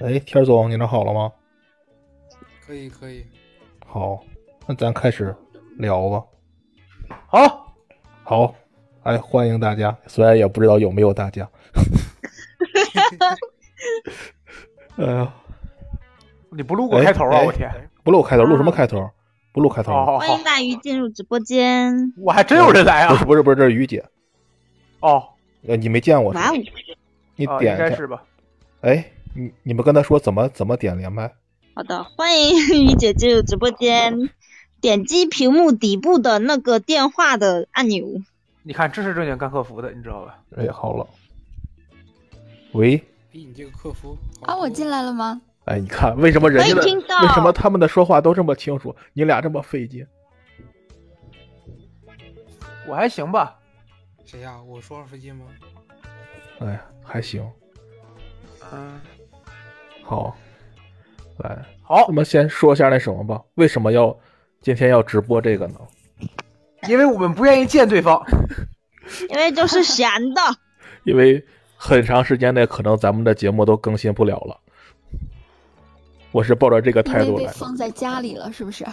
哎，天总，你那好了吗？可以可以，好，那咱开始聊吧。好，好，哎，欢迎大家，虽然也不知道有没有大家。哎呀，你不录过开头啊？哎我天，不录开头，录什么开头？不录开头。欢迎，大鱼进入直播间。我还真有人来啊！不是不是不是，这是于姐，哦，呃，你没见过是吧哇哦，你啊，点一下。哎，你你们跟他说怎么怎么点连麦？好的，欢迎雨姐进入直播间。点击屏幕底部的那个电话的按钮。你看，这是正经干客服的，你知道吧？哎，好了。喂，比你这个客服啊，我进来。了吗？哎，你看为什么人家的听到为什么他们的说话都这么清楚，你俩这么费劲？我还行吧。谁呀？我说话费劲吗？哎，还行，嗯，好，来，好那，么先说一下那什么吧，为什么要今天要直播这个呢？因为我们不愿意见对方。因为就是闲的。因为很长时间内可能咱们的节目都更新不了了，我是抱着这个态度来的。封在家里了，是不是？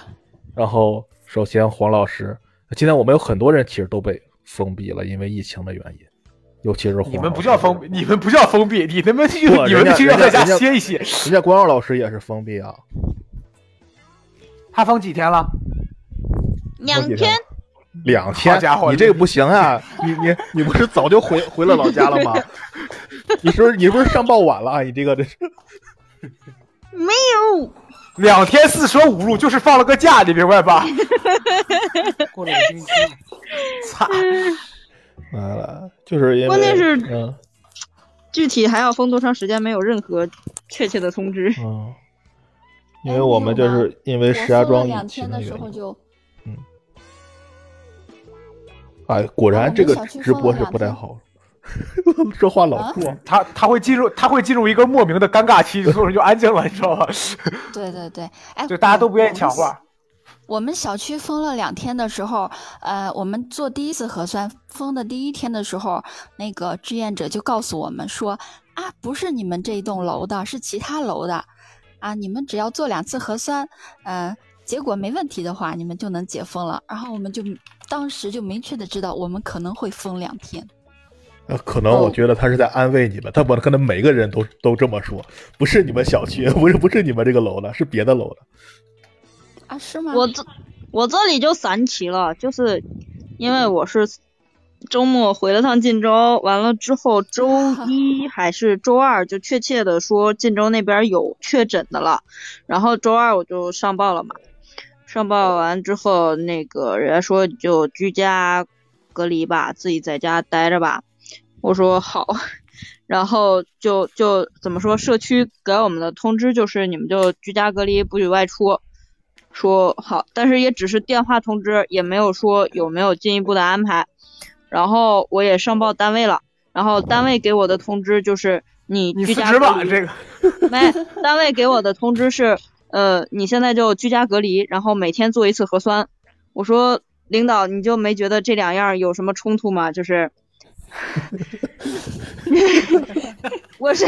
然后，首先黄老师，今天我们有很多人其实都被封闭了，因为疫情的原因，尤其是你们不叫封闭，你们不叫封闭，你他妈去，你们人家去要在家歇一歇。人家光耀老师也是封闭啊，他封几天了？两天，两天好家，伙你这个不行啊！你你你不是早就回回了老家了吗？你是不是你不是上报晚了啊？你这个这是没有。两天四舍五入就是放了个假，你明白吧？过了个星期，操！来了，就是因为关键是嗯具体还要封多长时间，没有任何确切的通知。嗯，因为我们就是因为石家庄两庄疫情天的时原因，候就嗯哎，果然这个直播是不太好，说话老啊。他他会进入他会进入一个莫名的尴尬期，所有人就安静了，你知道吧？对对对，哎，就大家都不愿意抢。话。我们小区封了两天的时候，呃，我们做第一次核酸，封的第一天的时候，那个志愿者就告诉我们说，啊，不是你们这一栋楼的，是其他楼的，啊，你们只要做两次核酸，呃，结果没问题的话，你们就能解封了。然后我们就当时就明确的知道，我们可能会封两天。呃，可能我觉得他是在安慰你们，他不可能每个人都都这么说，不是你们小区，不是不是你们这个楼的，是别的楼的。啊，是吗？我这我这里就神奇了，就是因为我是周末回了趟晋州，完了之后周 一还是周二就确切的说晋州那边有确诊的了，然后周二我就上报了嘛，上报完之后那个人家说你就居家隔离吧，自己在家待着吧，我说好。然后就就怎么说，社区给我们的通知就是你们就居家隔离，不许外出。说好，但是也只是电话通知，也没有说有没有进一步的安排。然后我也上报单位了，然后单位给我的通知就是你你居辞职吧，家隔离。这个没，单位给我的通知是，呃，你现在就居家隔离，然后每天做一次核酸。我说领导，你就没觉得这两样有什么冲突吗？就是 我是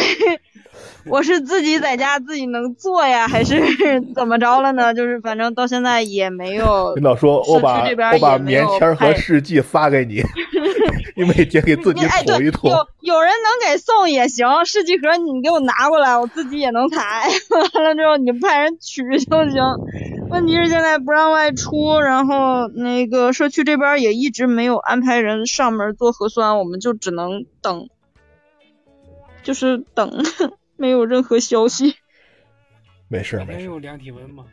我是自己在家自己能做呀，还是 怎么着了呢？就是反正到现在也没有领导说：“我把我把棉签和试剂发给你，你每天给自己捅一捅。有有人能给送也行，试剂盒你给我拿过来，我自己也能采。完了之后你派人取就行。问题是现在不让外出，然后那个社区这边也一直没有安排人上门做核酸，我们就只能等，就是等，没有任何消息。没事没事有量体温吗？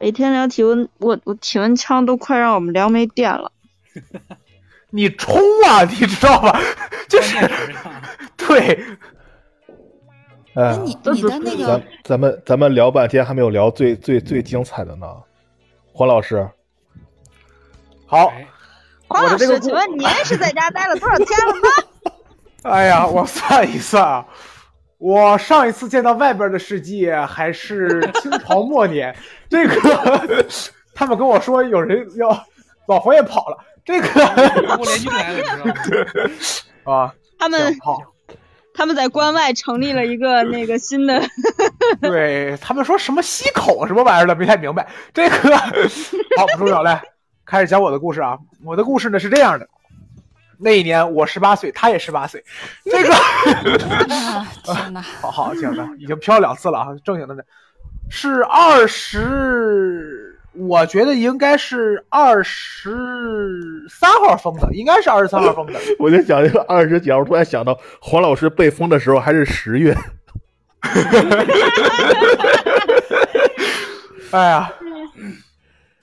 每天量体温，我我体温枪都快让我们量没电了。你冲啊，你知道吧？就是 对，哎，你你的那个咱们咱们聊半天还没有聊最最最精彩的呢。黄老师，好，哎，黄老师，请问您是在家待了多少天了吗？哎呀，我算一算啊，我上一次见到外边的世界还是清朝末年，这个他们跟我说有人要老佛爷跑了，这个过联军来了，你知道吗？啊，他们行好，他们在关外成立了一个那个新的，对他们说什么西口什么玩意儿的，没太明白。这个好不重要，来开始讲我的故事啊。我的故事呢是这样的：那一年我十八岁，他也十八岁。这个啊，天哪！好好行的，已经飘两次了啊，正经的呢是二十，我觉得应该是二十三号封的，应该是二十三号封的。我就想这个二十几号，突然想到黄老师被封的时候还是十月，哎呀，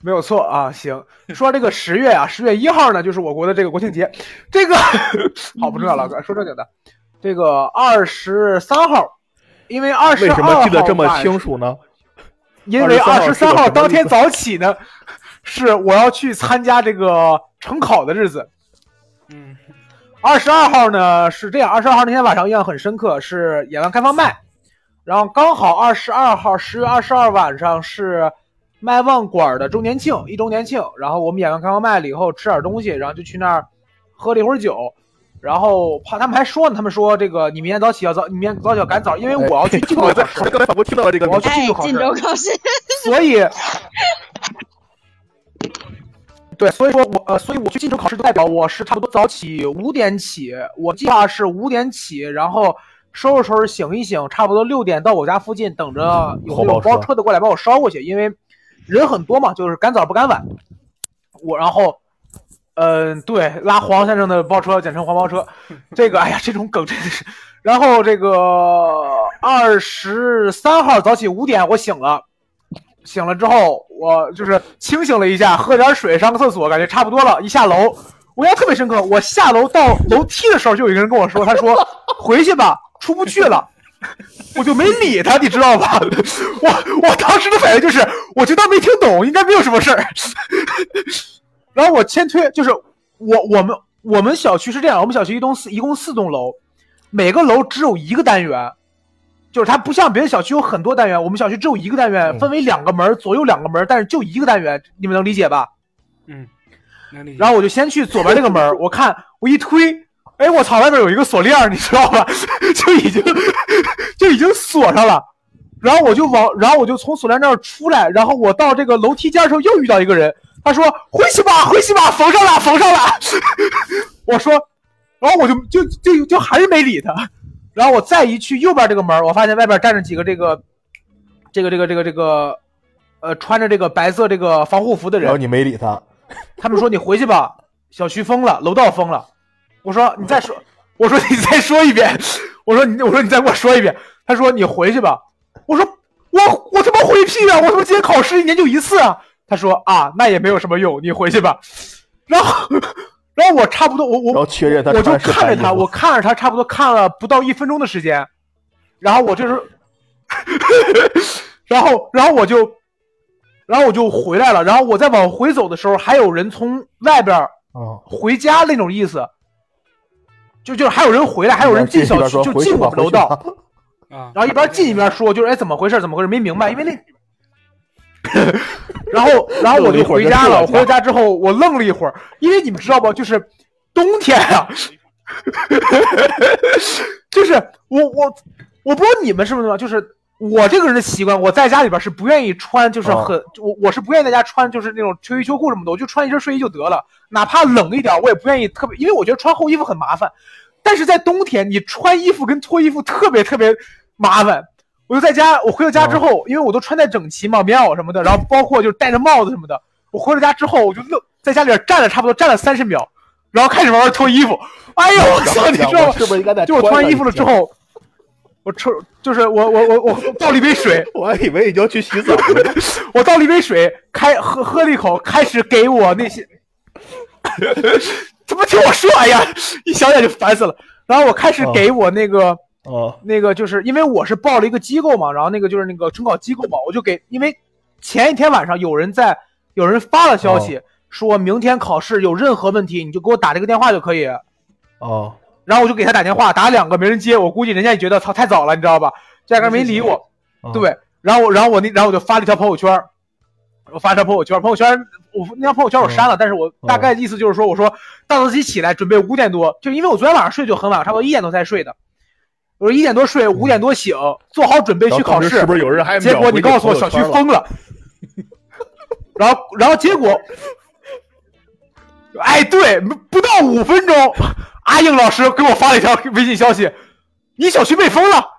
没有错啊。行，说这个十月啊，十月一号呢，就是我国的这个国庆节。这个 好不重要了，说正经的，这个二十三号，因为二十号什么记得这么清楚呢？因为二十23三号当天早起呢，是我要去参加这个成考的日子。嗯，二十二号呢是这样，二十二号那天晚上印象很深刻，是演完开放麦，然后刚好二十二号十月二十二晚上是麦旺馆的周年庆，一周年庆，然后我们演完开放麦了以后吃点东西，然后就去那儿喝了一会儿酒。然后怕他们还说呢，他们说这个你明天早起要早，你明天早起要赶早，因为我要去考试我，刚才仿佛听到了这个我要去哎晋州，考试所以，对，所以说我呃，所以我去晋州考试就代表我是差不多早起五点起，我计划是五点起，然后收拾收拾醒一醒，差不多六点到我家附近等着有没有后包车包车的过来把我捎过去，因为人很多嘛，就是赶早不赶晚。我然后。嗯，对，拉黄先生的包车，简称黄包车。这个，哎呀，这种梗真的是。然后这个二十三号早起五点，我醒了，醒了之后，我就是清醒了一下，喝点水，上个厕所，感觉差不多了。一下楼，我印象特别深刻。我下楼到楼梯的时候，就有一个人跟我说：“他说回去吧，出不去了。” 我就没理他，你知道吧？我我当时的反应就是，我就当没听懂，应该没有什么事儿。然后我先推，就是我我们我们小区是这样，我们小区一栋四一共四栋楼，每个楼只有一个单元，就是它不像别的小区有很多单元，我们小区只有一个单元，嗯分为两个门，左右两个门，但是就一个单元，你们能理解吧？嗯，能理解。然后我就先去左边这个门，我看我一推，哎，我操，外面有一个锁链儿，你知道吧？就已经 就已经锁上了。然后我就往，然后我就从锁链那儿出来，然后我到这个楼梯间的时候又遇到一个人，他说回去吧，回去吧，缝上了，缝上了。我说，然后我就就就就还是没理他。然后我再一去右边这个门，我发现外边站着几个这个这个这个这个这个呃穿着这个白色这个防护服的人然后，你没理他，他们说你回去吧，小区封了，楼道封了。我说你再说，我说你再说一遍，我说你我说你再给我说一遍。他说你回去吧。我说我我他妈回屁啊！我他妈今天考试一年就一次啊。他说啊，那也没有什么用，你回去吧。然后然后我差不多我我然后确认他我就看着他，我看着他差不多看了不到一分钟的时间，然后我就是，然后然后我就，然后我就回来了，然后我再往回走的时候，还有人从外边儿啊，回家那种意思，就就是还有人回来，还有人进小区，就进我们楼道，啊，然后一边进一边说，就是哎怎么回事怎么回事没明白，因为那，然后然后我就回家了。我回到家之后，我愣了一会儿，因为你们知道不，就是冬天啊，就是我我我不知道你们是不是，就是我这个人的习惯，我在家里边是不愿意穿，就是很、我我是不愿意在家穿就是那种秋衣秋裤什么的，我就穿一身睡衣就得了，哪怕冷一点，我也不愿意特别，因为我觉得穿厚衣服很麻烦。但是在冬天，你穿衣服跟脱衣服特别特别麻烦。我就在家，我回到家之后，因为我都穿戴整齐嘛，棉袄什么的，然后包括就是戴着帽子什么的。我回到家之后，我就愣在家里边站了差不多站了三十秒，然后开始慢慢脱衣服。哎呦，我操，你知道吗？是不是应该在？就我脱完衣服了之，后，我抽就是我我我我倒了一杯水，我还以为你就要去洗澡了。我倒了一杯水，开喝喝了一口，开始给我那些，怎么听我说？哎呀，一想想就烦死了。然后我开始给我那个、哦，那个，就是因为我是报了一个机构嘛，然后那个就是那个征考机构嘛，我就给，因为前一天晚上有人在有人发了消息，说明天考试有任何问题你就给我打这个电话就可以。哦，然后我就给他打电话，打两个没人接，我估计人家也觉得操太早了，你知道吧？压根没理我。哦，对，然后我然后我那然后我就发了一条朋友圈儿，我发一条朋友圈儿，朋友圈儿我那条朋友圈儿我删了，但是我大概意思就是说，我说大早起起来准备五点多，就因为我昨天晚上睡就很晚，差不多一点多才睡的，我说一点多睡，五点多醒，做好准备去考试。后当时是不是有人还结果你告诉我小区 区封了，然后然后结果，哎，对，不到五分钟，阿英老师给我发了一条微信消息，你小区被封了。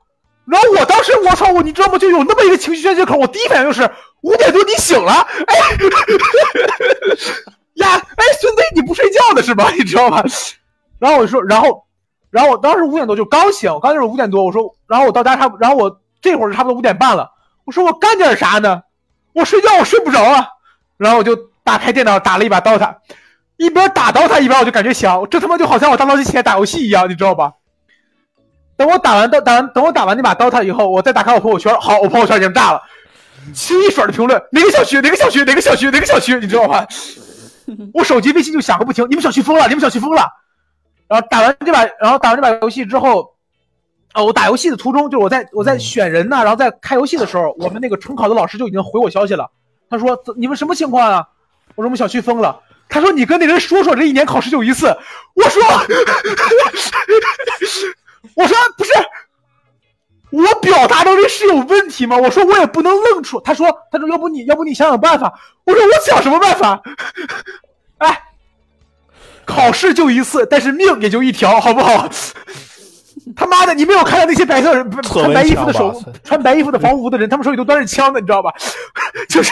然后我当时我操我，你知道吗？就有那么一个情绪宣泄口，我第一反应就是五点多你醒了，哎呀，哎孙子你不睡觉的是吧？你知道吗？然后我就说，然后然后我当时五点多就刚醒，刚就是五点多，我说，然后我到家差不，然后我这会儿差不多五点半了，我说我干点啥呢？我睡觉我睡不着啊，然后我就打开电脑打了一把 DOTA，一边打 DOTA 一边我就感觉想，这他妈就好像我大闹机前打游戏一样，你知道吧？等我打完刀打完等我打完那把 DOTA 以后，我再打开我朋友圈，好，我朋友圈已经炸了，清一水的评论，哪个小区哪个小区哪个小区哪个小区，你知道吗？我手机微信就响个不停，你们小区封了，你们小区封了。然后打完这把，然后打完这把游戏之后，啊，我打游戏的途中，就是我在我在选人呢，然后在开游戏的时候，我们那个重考的老师就已经回我消息了。他说：“你们什么情况啊？”我说：“我们小区封了。”他说：“你跟那人说说，这一年考试就一次。”我说：“ 我说不是，我表达能力是有问题吗？我说我也不能愣出。他说：“他说要不你要不你想想办法。”我说：“我想什么办法？” 哎。考试就一次，但是命也就一条，好不好？他妈的，你没有看到那些白色人穿白衣服的手，穿白衣服的防护服的人，他们手里都端着枪的，你知道吧？就是，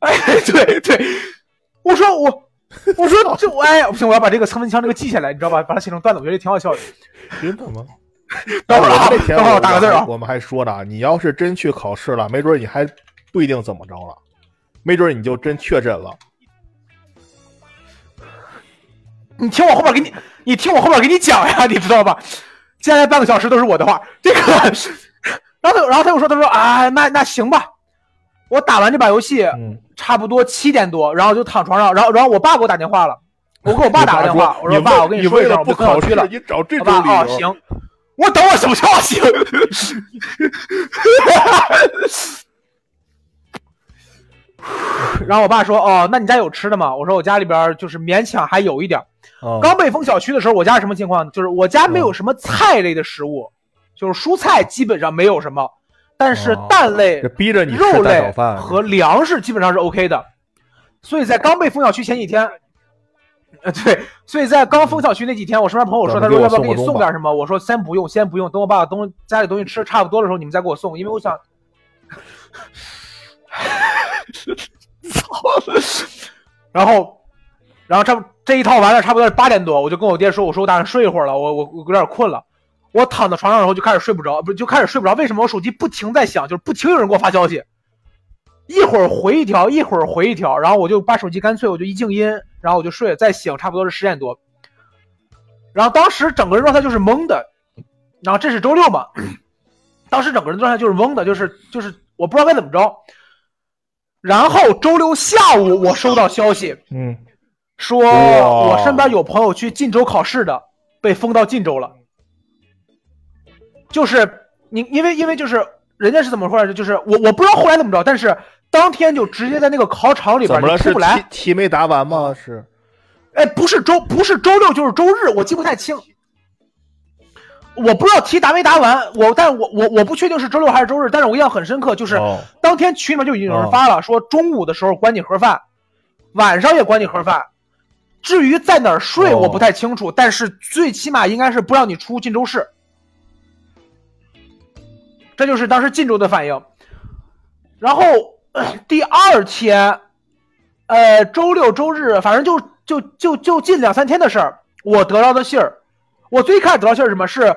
哎，对对，我说我，我说 这我哎，不行，我要把这个蹭蚊枪这个记下来，你知道吧？把它写成段子，我觉得挺好笑的。真的吗？等会儿啊，等会儿我打个字啊。我们还说呢，你要是真去考试了，没准你还不一定怎么着了，没准你就真确诊了。你听我后边给你，你听我后边给你讲呀，你知道吧？接下来半个小时都是我的话。这个，然后他，然后他又说，他说啊，那那行吧。我打完这把游戏，差不多七点多，然后就躺床上，然后然后我爸给我打电话了，我给我爸打个电话，我说爸，我跟你说一声，不考区了。你找这种理由。行，我等我什么时候行？然后我爸说：“哦，那你家有吃的吗？”我说：“我家里边就是勉强还有一点。”刚被封小区的时候，我家是什么情况？就是我家没有什么菜类的食物，就是蔬菜基本上没有什么，但是蛋类、逼着你肉类和粮食基本上是 OK 的。所以在刚被封小区前几天，呃，对，所以在刚封小区那几天，我身边朋友说，他说要不要给你送点什么？我说先不用，先不用，等我把东家里东西吃差不多的时候，你们再给我送，因为我想。操！然后，然后这这一套完了，差不多是八点多，我就跟我爹说：“我说我打算睡一会儿了，我我我有点困了。”我躺在床上，然后就开始睡不着，不就开始睡不着？为什么我手机不停在响，就是不停有人给我发消息，一会儿回一条，一会儿回一条，然后我就把手机干脆我就一静音，然后我就睡，再醒差不多是十点多。然后当时整个人状态就是懵的，然后这是周六嘛，当时整个人状态就是懵的，就是就是我不知道该怎么着。然后周六下午，我收到消息，嗯，说我身边有朋友去晋州考试的，被封到晋州了。就是你，因为因为就是人家是怎么回事？就是我我不知道后来怎么着，但是当天就直接在那个考场里边出不来。题没答完吗？是？哎，不是周不是周六就是周日，我记不太清。我不知道题答没答完，我，但我我我不确定是周六还是周日，但是我印象很深刻，就是当天群里面就已经有人发了，说中午的时候管你盒饭，晚上也管你盒饭，至于在哪儿睡我不太清楚，但是最起码应该是不让你出晋州市，这就是当时晋州的反应。然后 第二天，呃，周六周日，反正就就就就近两三天的事儿，我得到的信儿，我最开始得到信儿什么是？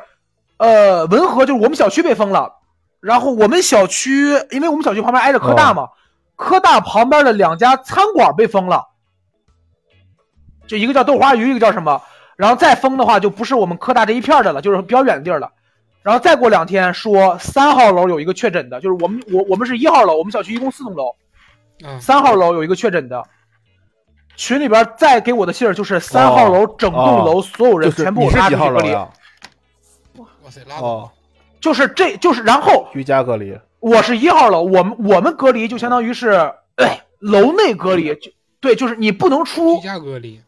呃，文和就是我们小区被封了，然后我们小区，因为我们小区旁边挨着科大嘛，科大旁边的两家餐馆被封了，就一个叫豆花鱼，一个叫什么，然后再封的话就不是我们科大这一片的了，就是比较远的地儿了。然后再过两天说三号楼有一个确诊的，就是我们我我们是一号楼，我们小区一共四栋楼，三号楼有一个确诊的，群里边再给我的信儿就是三号楼整栋楼所有人全部拉出去隔离。哦，就是这就是然后居家隔离，我是一号楼，我们我们隔离就相当于是 楼内隔离，就对，就是你不能出居家隔离。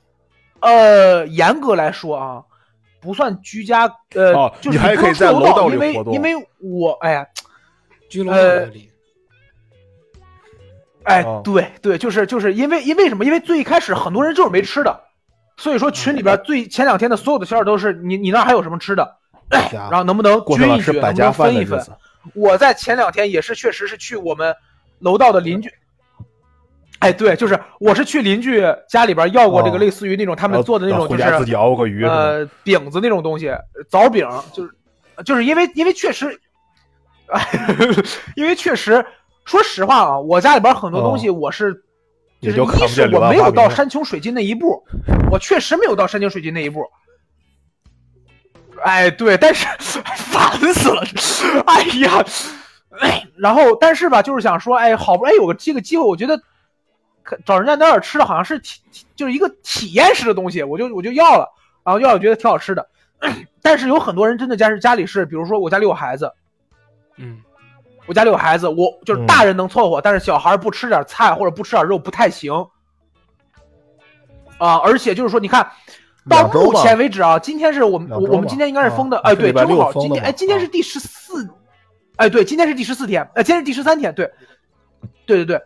呃，严格来说啊，不算居家，呃，哦就是你还可以在楼道里因为活动因为我哎呀，居楼呃道里，哎哦，对对，就是就是因为因为什么？因为最一开始很多人就是没吃的，所以说群里边最前两天的所有的消息都是你你那还有什么吃的，哎 然后能不能过上了均一均，能不吃百家饭能分一分？我在前两天也是确实是去我们楼道的邻居。哎，对，就是我是去邻居家里边要过这个哦类似于那种他他们做的那种，就是自己熬个鱼？呃饼子那种东西，枣饼，就是就是因为因为确实，哎，因为确实，说实话啊，我家里边很多东西我是，就看不一是我没有到山穷水尽那一步，我确实没有到山穷水尽那一步。哎，对，但是 烦死了，哎呀，哎，然后但是吧，就是想说，哎，好不容易有个这个机会，我觉得可找人家那儿吃的好像是体，体就是一个体验式的东西，我就我就要了，然后要了觉得挺好吃的，但是有很多人真的家是家里是，比如说我家里有孩子，嗯，我家里有孩子，我就是嗯。大人能凑合，但是小孩不吃点菜或者不吃点肉不太行。啊，而且就是说，你看，到目前为止啊，今天是我们我我们今天应该是封的，啊哎，对，正好今天哎，今天是啊第十四，哎，对，今天是第十四天，呃，今天是第十三天，对，对对对，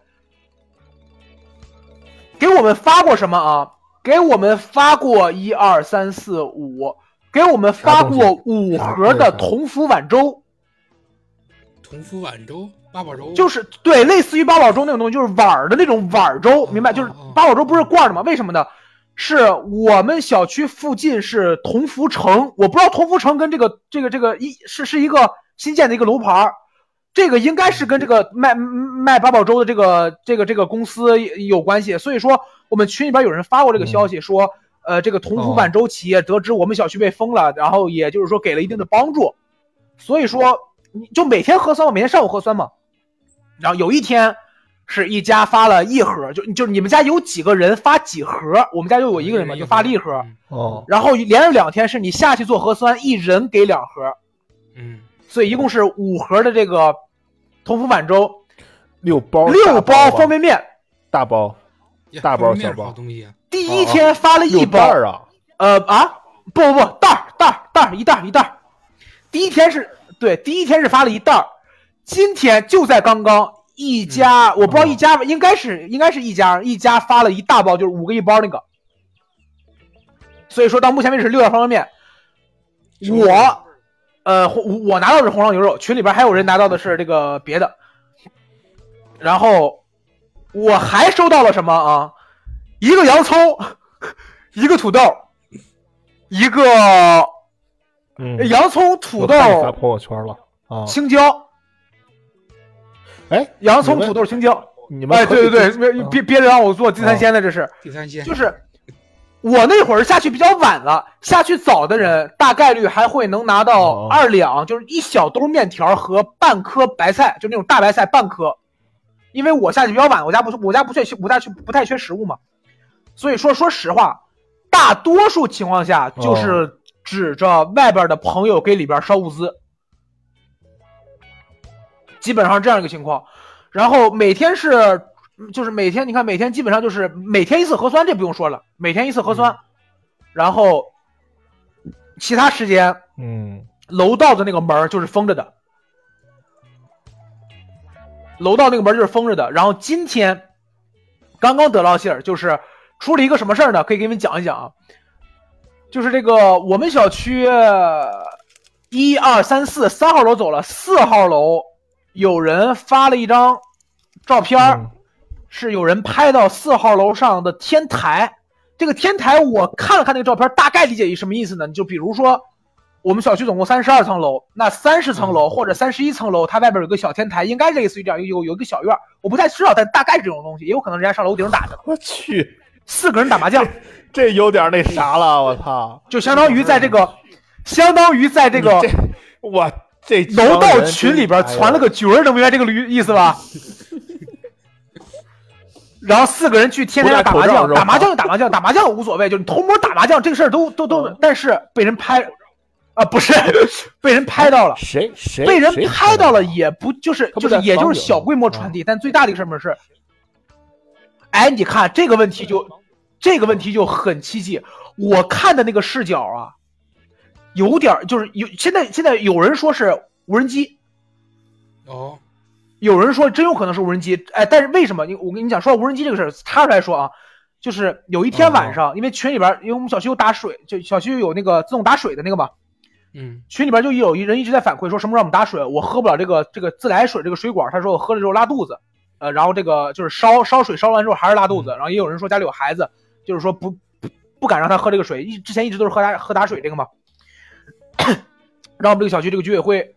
给我们发过什么啊？给我们发过一二三四五，给我们发过五盒的同福碗粥。同福碗粥、八宝粥，就是对，类似于八宝粥那种东西，就是碗儿的那种碗儿粥，明白？就是八宝粥不是罐儿的吗？为什么呢？是我们小区附近是同福城，我不知道同福城跟这个这个这个一是是一个新建的一个楼盘儿，这个应该是跟这个卖卖八宝粥的这个这个这个公司有关系。所以说，我们群里边有人发过这个消息说，呃，这个同福板粥企业得知我们小区被封了，然后也就是说给了一定的帮助，所以说你就每天核酸我，每天上午核酸嘛。然后有一天，是一家发了一盒，就就是你们家有几个人发几盒，我们家就有一个人嘛，就发了一盒。然后连着两天是你下去做核酸，一人给两盒，嗯，所以一共是五盒的这个同福满粥，六包六包方便面。大包大包小包东西啊，第一天发了一包，袋啊，呃啊，不不不，袋儿袋儿袋儿一袋儿一袋儿。第一天是对，第一天是发了一袋儿，今天就在刚刚，一家、我不知道一家吧，应该是应该是一家一家发了一大包，就是五个一包那个。所以说到目前为止是六袋方便面，我呃红我拿到的是红烧牛肉，群里边还有人拿到的是这个别的，然后我还收到了什么啊？一个洋葱，一个土豆，一个嗯，洋葱、土豆发朋友圈了啊，青椒，哎，洋葱、土豆、青椒。你们哎，对对对，别啊别别让我做地三鲜的，这是第三鲜就是我那会儿下去比较晚了，下去早的人大概率还会能拿到哦二两，就是一小兜面条和半颗白菜，就那种大白菜半颗。因为我下去比较晚，我家不我家不缺我家缺不太缺食物嘛，所以说说实话，大多数情况下哦就是指着外边的朋友给里边烧物资，基本上这样一个情况。然后每天是就是每天你看每天基本上就是每天一次核酸，这不用说了，每天一次核酸，然后其他时间嗯，楼道的那个门儿就是封着的，楼道那个门儿就是封着的。然后今天刚刚得到信儿，就是出了一个什么事儿呢？可以给你们讲一讲啊。就是这个我们小区一二三四三号楼走了，四号楼有人发了一张照片儿，嗯是有人拍到四号楼上的天台。这个天台我看了看那个照片，大概理解一什么意思呢？就比如说，我们小区总共三十二层楼，那三十层楼或者三十一层楼，它外边有个小天台，应该类似于这样有有一个小院儿，我不太知道，但大概是这种东西，也有可能人家上楼顶打的。我去，四个人打麻将，这有点那啥了，我操，就相当于在这个，相当于在这个这我这楼道群里边传了个角儿，能明白这个意思吧？然后四个人去天台上打麻将，打麻将就打麻将，打麻将无所谓，就是你偷摸打麻将这个事儿都都都，但是被人拍，啊不是 被人拍到了，谁谁被人拍到了也不就是就是也就是小规模传递，但最大的一个事儿是，哎，你看这个问题就这个问题就很奇迹，我看的那个视角啊，有点就是有现在现在有人说是无人机，哦，有人说真有可能是无人机，哎，但是为什么？你我跟你讲，说到无人机这个事儿，插出来说啊，就是有一天晚上，因为群里边，因为我们小区有打水，就小区有那个自动打水的那个嘛，嗯。群里边就有一人一直在反馈说什么时候我们打水，我喝不了这个这个自来水这个水管，他说我喝了之后拉肚子，呃，然后这个就是烧烧水烧完之后还是拉肚子，然后也有人说家里有孩子，就是说不不不敢让他喝这个水，一之前一直都是喝打喝打水这个嘛，然后我们这个小区这个居委会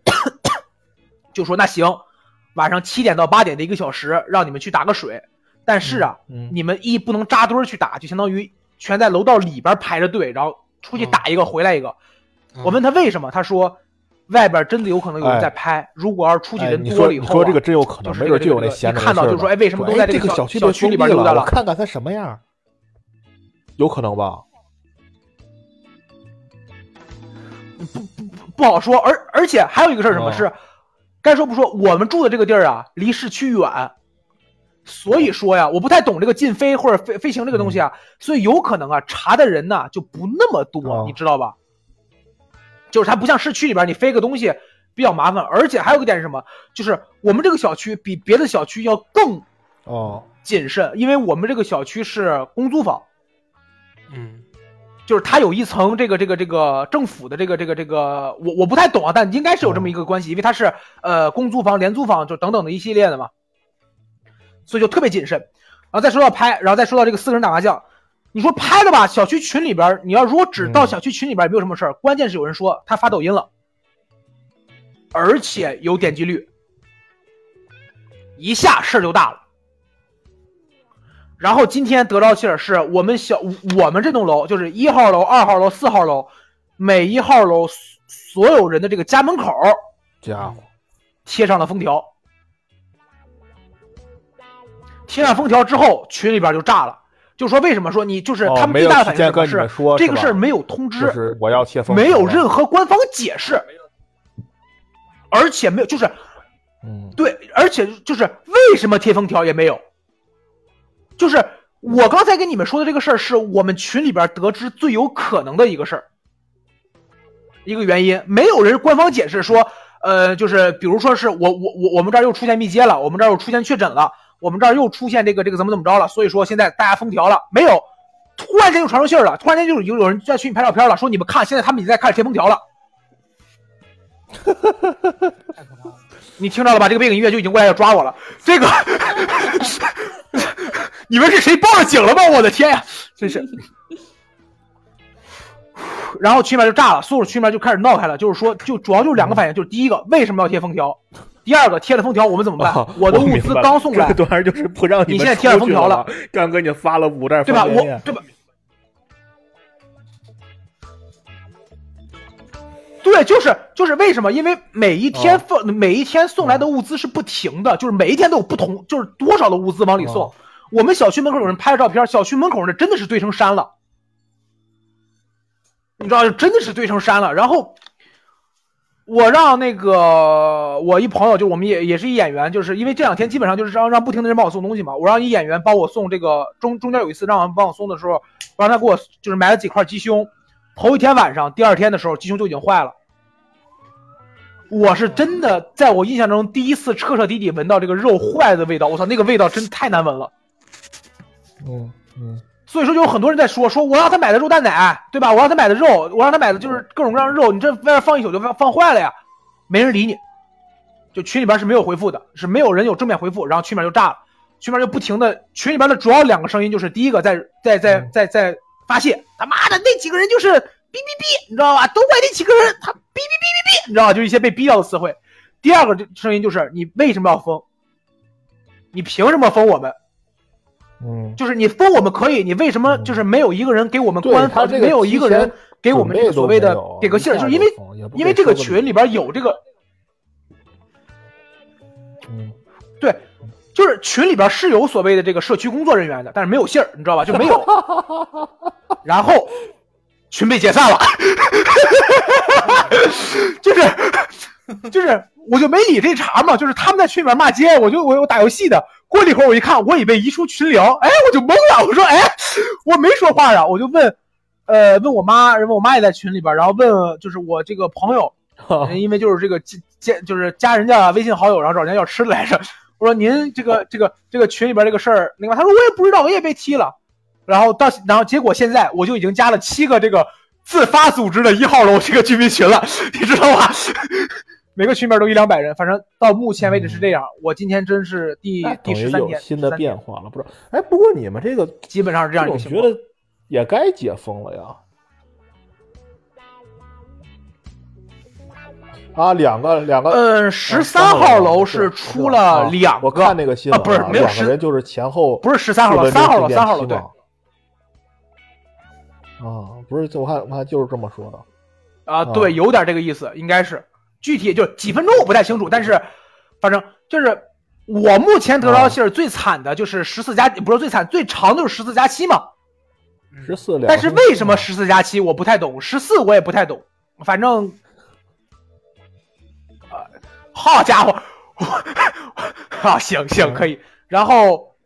就说那行，晚上七点到八点的一个小时让你们去打个水，但是啊，嗯你们一不能扎堆儿去打，就相当于全在楼道里边排着队，然后出去打一个回来一个。嗯。我问他为什么，他说外边真的有可能有人在拍，如果要是出去哎，人多了以后、你说这个真有可能，就是没准就有那闲着一看到就说哎为什么都哎在这个小区小区里边溜达了看看他什么样，有可能吧？不不不好说。而而且还有一个事儿，什么？哦是、该说不说，我们住的这个地儿啊，离市区远，所以说呀，我不太懂这个禁飞或者飞飞行这个东西啊，所以有可能啊查的人呢就不那么多，哦你知道吧？就是它不像市区里边你飞个东西比较麻烦，而且还有个点是什么？就是我们这个小区比别的小区要更哦，谨慎，因为我们这个小区是公租房。嗯就是它有一层这个这个这个政府的这个这个这个，我我不太懂啊，但应该是有这么一个关系，因为它是呃公租房、廉租房就等等的一系列的嘛，所以就特别谨慎。然后再说到拍，然后再说到这个四个人打麻将，你说拍的吧，小区群里边，你要如果只到嗯小区群里边也没有什么事儿，关键是有人说他发抖音了，而且有点击率，一下事儿就大了。然后今天得到信儿是我们小我们这栋楼就是一号楼、二号楼、四号楼，每一号楼所所有人的这个家门口家伙，贴上了封条。贴上封条之后，群里边就炸了，就说为什么说你就是哦他们最大的反应是这个事儿没有通知，就是我要贴封，没有任何官方解释，而且没有就是嗯。对，而且就是为什么贴封条也没有，就是我刚才跟你们说的这个事儿，是我们群里边得知最有可能的一个事儿，一个原因，没有人官方解释说，呃，就是比如说是我我我我们这儿又出现密接了，我们这儿又出现确诊了，我们这儿又出现这个这个怎么怎么着了，所以说现在大家封条了，没有，突然间就传出信儿了，突然间就有有人在群里拍照片了，说你们看，现在他们已经在开始贴封条了。你听到了吧？这个背景音乐就已经过来要抓我了。这个，你们是谁报了警了吗？我的天呀，真是。然后群里面就炸了，所有群里面就开始闹开了，就是说，就主要就是两个反应，就是第一个为什么要贴封条，第二个贴了封条我们怎么办？哦我的物资刚送来这，段就是不让们你现在贴上封条了刚给你发了五袋对吧？我对吧？对，就是就是为什么？因为每一天哦、每一天送来的物资是不停的，就是每一天都有不同，就是多少的物资往里送。哦我们小区门口有人拍了照片，小区门口那真的是堆成山了，你知道，真的是堆成山了。然后我让那个我一朋友，就我们也也是一演员，就是因为这两天基本上就是让让不停的人帮我送东西嘛。我让一演员帮我送这个中中间有一次让人帮我送的时候，我让他给我就是买了几块鸡胸，头一天晚上，第二天的时候鸡胸就已经坏了。我是真的在我印象中第一次彻彻底底闻到这个肉坏的味道，我操，那个味道真太难闻了。嗯嗯，所以说，就有很多人在说，说我让他买的肉蛋奶，对吧？我让他买的肉，我让他买的就是各种各样的肉，你这外面放一宿就放放坏了呀，没人理你，就群里边是没有回复的，是没有人有正面回复，然后群里面就炸了，群里面就不停的，群里边的主要两个声音就是第一个在在在在在发泄，他妈的那几个人就是哔哔哔，你知道吧？都怪那几个人，他哔哔哔哔哔，你知道吧？就一些被逼掉的词汇。第二个就声音就是你为什么要封？你凭什么封我们？嗯，就是你封我们可以，你为什么就是没有一个人给我们官方，没有一个人给我们这个所谓的给个信儿，就是因为因为这个群里边有这个嗯对，就是群里边是有所谓的这个社区工作人员的，但是没有信儿，你知道吧？就没有。然后群被解散了，就 是就是，我就没理这茬嘛，就是他们在群里面骂街，我就我我打游戏的，过了一会儿我一看，我以为移出群聊，哎，我就懵了，我说哎，我没说话呀，我就问呃问我妈，然后我妈也在群里边，然后问就是我这个朋友，因为就是这个加就是加人家微信好友，然后找人家要吃的来着。我说您这个这个这个群里边这个事儿，另外他说我也不知道，我也被踢了。然后到然后结果现在我就已经加了七个这个自发组织的一号楼这个居民群了，你知道吧？每个群里面都一两百人，反正到目前为止是这样。我今天真是第第十三天，新的变化了，不知道。哎，不过你们这个 基本上是这样，我觉得也该解封了呀。啊，两个两个，嗯，十三号楼是出了两个，我看那个新闻，不是没有两个人就是前后，不是十三号楼，三号楼，三号楼对。啊，不是，我看我看就是这么说的。啊，对，有点这个意思，应该是具体就几分钟我不太清楚，但是反正就是我目前得到的信儿最惨的就是十四加，不是最惨，最长的就是十四加七嘛。十四，但是为什么十四加七我不太懂，十四我也不太懂，反正。好家伙，啊，行行可以。然后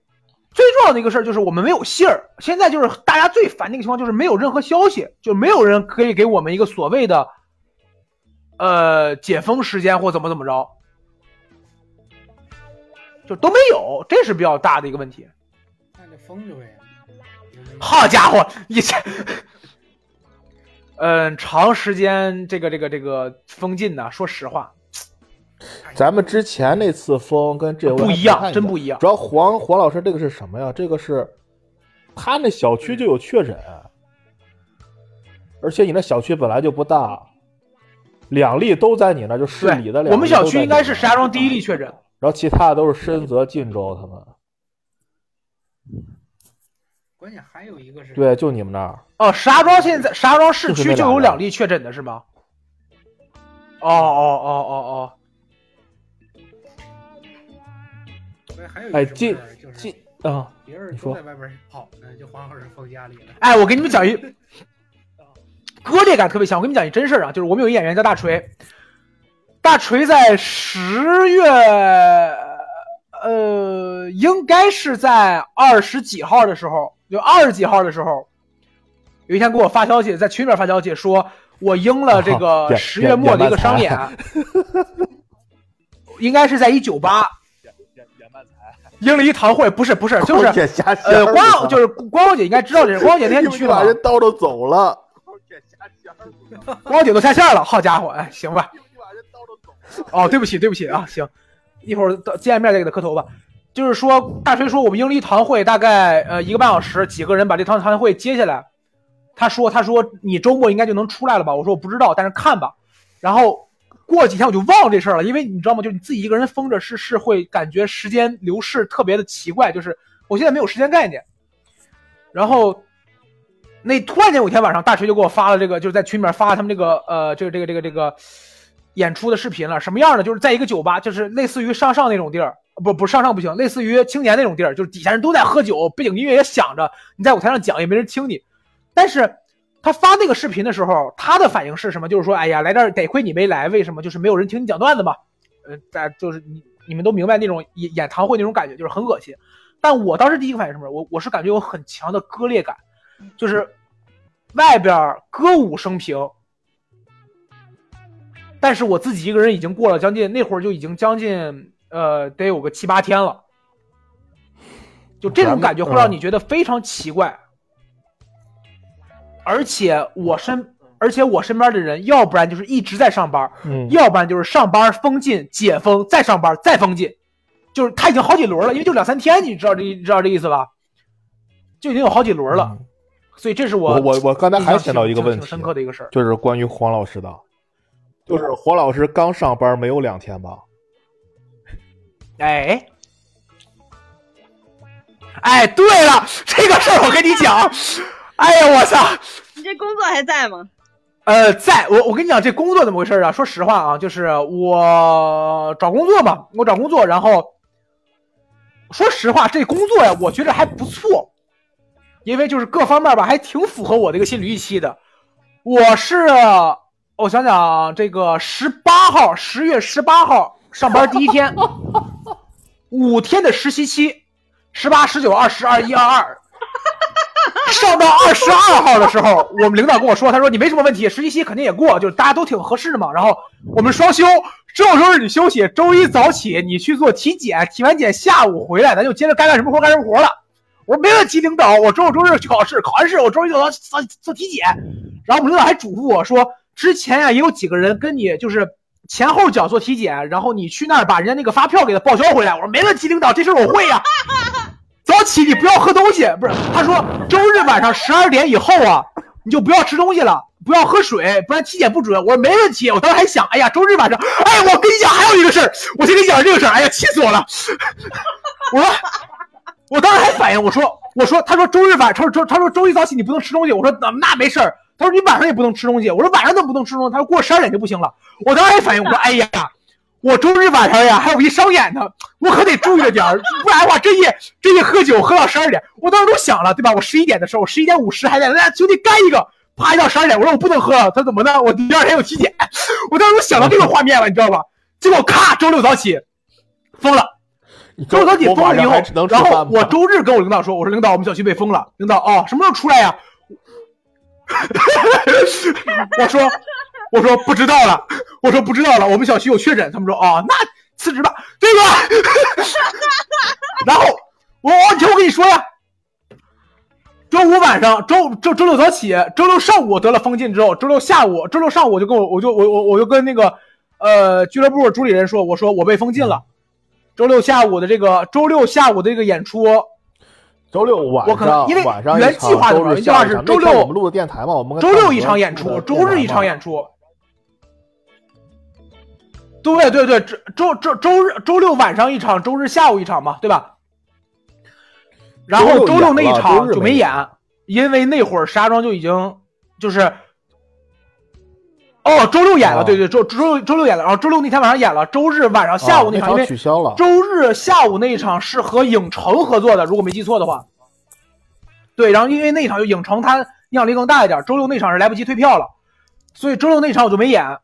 最重要的一个事儿就是我们没有信儿。现在就是大家最烦的一个情况，就是没有任何消息，就没有人可以给我们一个所谓的呃解封时间或怎么怎么着，就都没有，这是比较大的一个问题。那就封着呗。好家伙，你这，嗯，长时间这个这个这个封禁呢，说实话。咱们之前那次封跟这不一样，真不一样。主要黄黄老师这个是什么呀？这个是他那小区就有确诊，而且你那小区本来就不大，两例都在你那，就市里的两。我们小区应该是石家庄第一例确诊，然后其他的都是深泽、晋州他们。关键还有一个是，对，就你们那儿。哦，石家庄现在石家庄市区就有两例确诊的是吗？哦哦哦哦哦。哎，进进啊！别人都在外边跑呢，就黄老师封家里了。哎，我给你们讲一割裂感特别强。我跟你们讲一真事啊，就是我们有一演员叫大锤，大锤在十月，呃，应该是在二十几号的时候，就二十几号的时候，有一天给我发消息，在群里面发消息说，我应了这个十月末的一个商演，应该是在一酒吧。应了一堂会，不是不是，就是呃，光就是光光姐应该知道这事。光姐那天你去了，把人叨叨走了。光姐都下线了，好家伙，哎，行吧。哦，对不起对不起啊，行，一会儿见面再给他磕头吧。就是说，大锤说我们应了一堂会，大概呃一个半小时，几个人把这堂堂会接下来。他说他说你周末应该就能出来了吧？我说我不知道，但是看吧。然后。过几天我就忘了这事儿了，因为你知道吗？就是你自己一个人封着，是是会感觉时间流逝特别的奇怪。就是我现在没有时间概念。然后那突然间有一天晚上，大锤就给我发了这个，就是在群里面发他们这个呃这个这个这个这个演出的视频了。什么样的？就是在一个酒吧，就是类似于上上那种地儿，不不上上不行，类似于青年那种地儿，就是底下人都在喝酒，背景音乐也响着，你在舞台上讲也没人听你，但是。他发那个视频的时候，他的反应是什么？就是说，哎呀，来这儿得亏你没来，为什么？就是没有人听你讲段子嘛。呃，大家就是你你们都明白那种演演堂会那种感觉，就是很恶心。但我当时第一个反应是什么？我我是感觉有很强的割裂感，就是外边歌舞升平，但是我自己一个人已经过了将近那会儿就已经将近呃得有个七八天了，就这种感觉会让你觉得非常奇怪。而且我身，而且我身边的人，要不然就是一直在上班，嗯，要不然就是上班封禁解封再上班再封禁，就是他已经好几轮了，因为就两三天，你知道这你知道这意思吧？就已经有好几轮了，所以这是我我我刚才还想到一个问题，深刻的一个事儿，就是关于黄老师的，就是黄老师刚上班没有两天吧？哎，哎，对了，这个事儿我跟你讲。哎呀，我操！你这工作还在吗？呃，在我我跟你讲，这工作怎么回事啊？说实话啊，就是我找工作嘛，我找工作，然后说实话，这工作呀，我觉得还不错，因为就是各方面吧，还挺符合我这个心理预期的。我是我想想，这个十八号，十月十八号上班第一天，五天的实习期，十八、十九、二十二、一、二二。上到二十二号的时候，我们领导跟我说，他说你没什么问题，实习期肯定也过，就是大家都挺合适的嘛。然后我们双休，周六周日你休息，周一早起你去做体检，体完检下午回来，咱就接着该干什么活干什么活了。我说没问题，领导，我周六周日去考试，考完试我周一就要做做体检。然后我们领导还嘱咐我说，之前呀也有几个人跟你就是前后脚做体检，然后你去那儿把人家那个发票给他报销回来。我说没问题，领导，这事我会呀。早起你不要喝东西，不是？他说周日晚上十二点以后啊，你就不要吃东西了，不要喝水，不然体检不准。我说没问题。我当时还想，哎呀，周日晚上，哎，我跟你讲，还有一个事儿，我先跟你讲这个事儿。哎呀，气死我了！我说，我当时还反应，我说，我说，他说周日晚，他说周，他说周一早起你不能吃东西。我说那没事儿。他说你晚上也不能吃东西。我说晚上怎么不能吃东西？他说过十二点就不行了。我当时还反应，我说哎呀。我周日晚上呀，还有一商演呢，我可得注意着点儿，不然的话，这夜这夜喝酒喝到十二点，我当时都想了，对吧？我十一点的时候，十一点五十还在，那兄弟干一个，啪一到十二点，我说我不能喝了，他怎么的？我第二天有体检，我当时都想到这个画面了，你知道吧？结果咔，周六早起疯了，周六早起封了以后，然后我周日跟我领导说，我说领导，我们小区被封了，领导哦，什么时候出来呀？我说。我说不知道了，我说不知道了，我们小区有确诊。他们说哦，那辞职吧，对吧？然后我我听我跟你说呀，周五晚上，周周周六早起，周六上午我得了封禁之后，周六下午，周六上午我就跟我我就我我我就跟那个呃俱乐部主理人说，我说我被封禁了。周六下午的这个周六下午的这个演出，周六晚上因为原计划的原计划是周六我们录的电台嘛，我们周六一场演出，周日一场演出。对对对，周周周周日周六晚上一场，周日下午一场嘛，对吧？然后周六那一场就没演，因为那会儿石家庄就已经就是，哦，周六演了，对对，周周六周六演了，然后周六那天晚上演了，周日晚上下午那场因为取消了，周日下午那一场是和影城合作的，如果没记错的话。对，然后因为那场就影城它影响力更大一点，周六那场是来不及退票了，所以周六那场我就没演。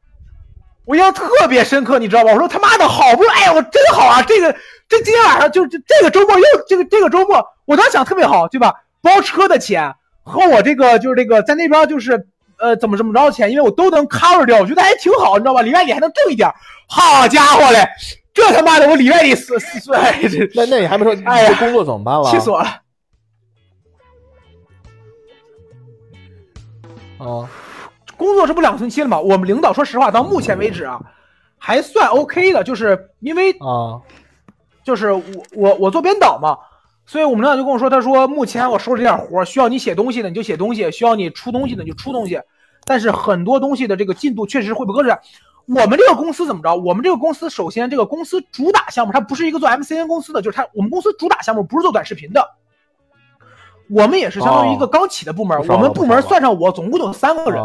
我印象特别深刻，你知道吧？我说他妈的好不容易？哎呀，我真好啊！这个这今天晚上就这这个周末又这个这个周末，我当时想特别好，对吧？包车的钱和我这个就是这个在那边就是呃怎么怎么着的钱，因为我都能 cover 掉，我觉得还挺好，你知道吧？里外里还能挣一点。好家伙嘞，这他妈的我里外里四四岁，那那你还没说哎呀，工作怎么办了？气死我了！哦。工作这不两星期了吗？我们领导说实话，到目前为止啊，还算 OK 的，就是因为啊，就是我我我做编导嘛，所以我们领导就跟我说，他说目前我手里这点活，需要你写东西的你就写东西，需要你出东西的你就出东西，但是很多东西的这个进度确实会不搁置。我们这个公司怎么着？我们这个公司首先这个公司主打项目，它不是一个做 MCN 公司的，就是它我们公司主打项目不是做短视频的，我们也是相当于一个刚起的部门，我们部门算上我总共有三个人。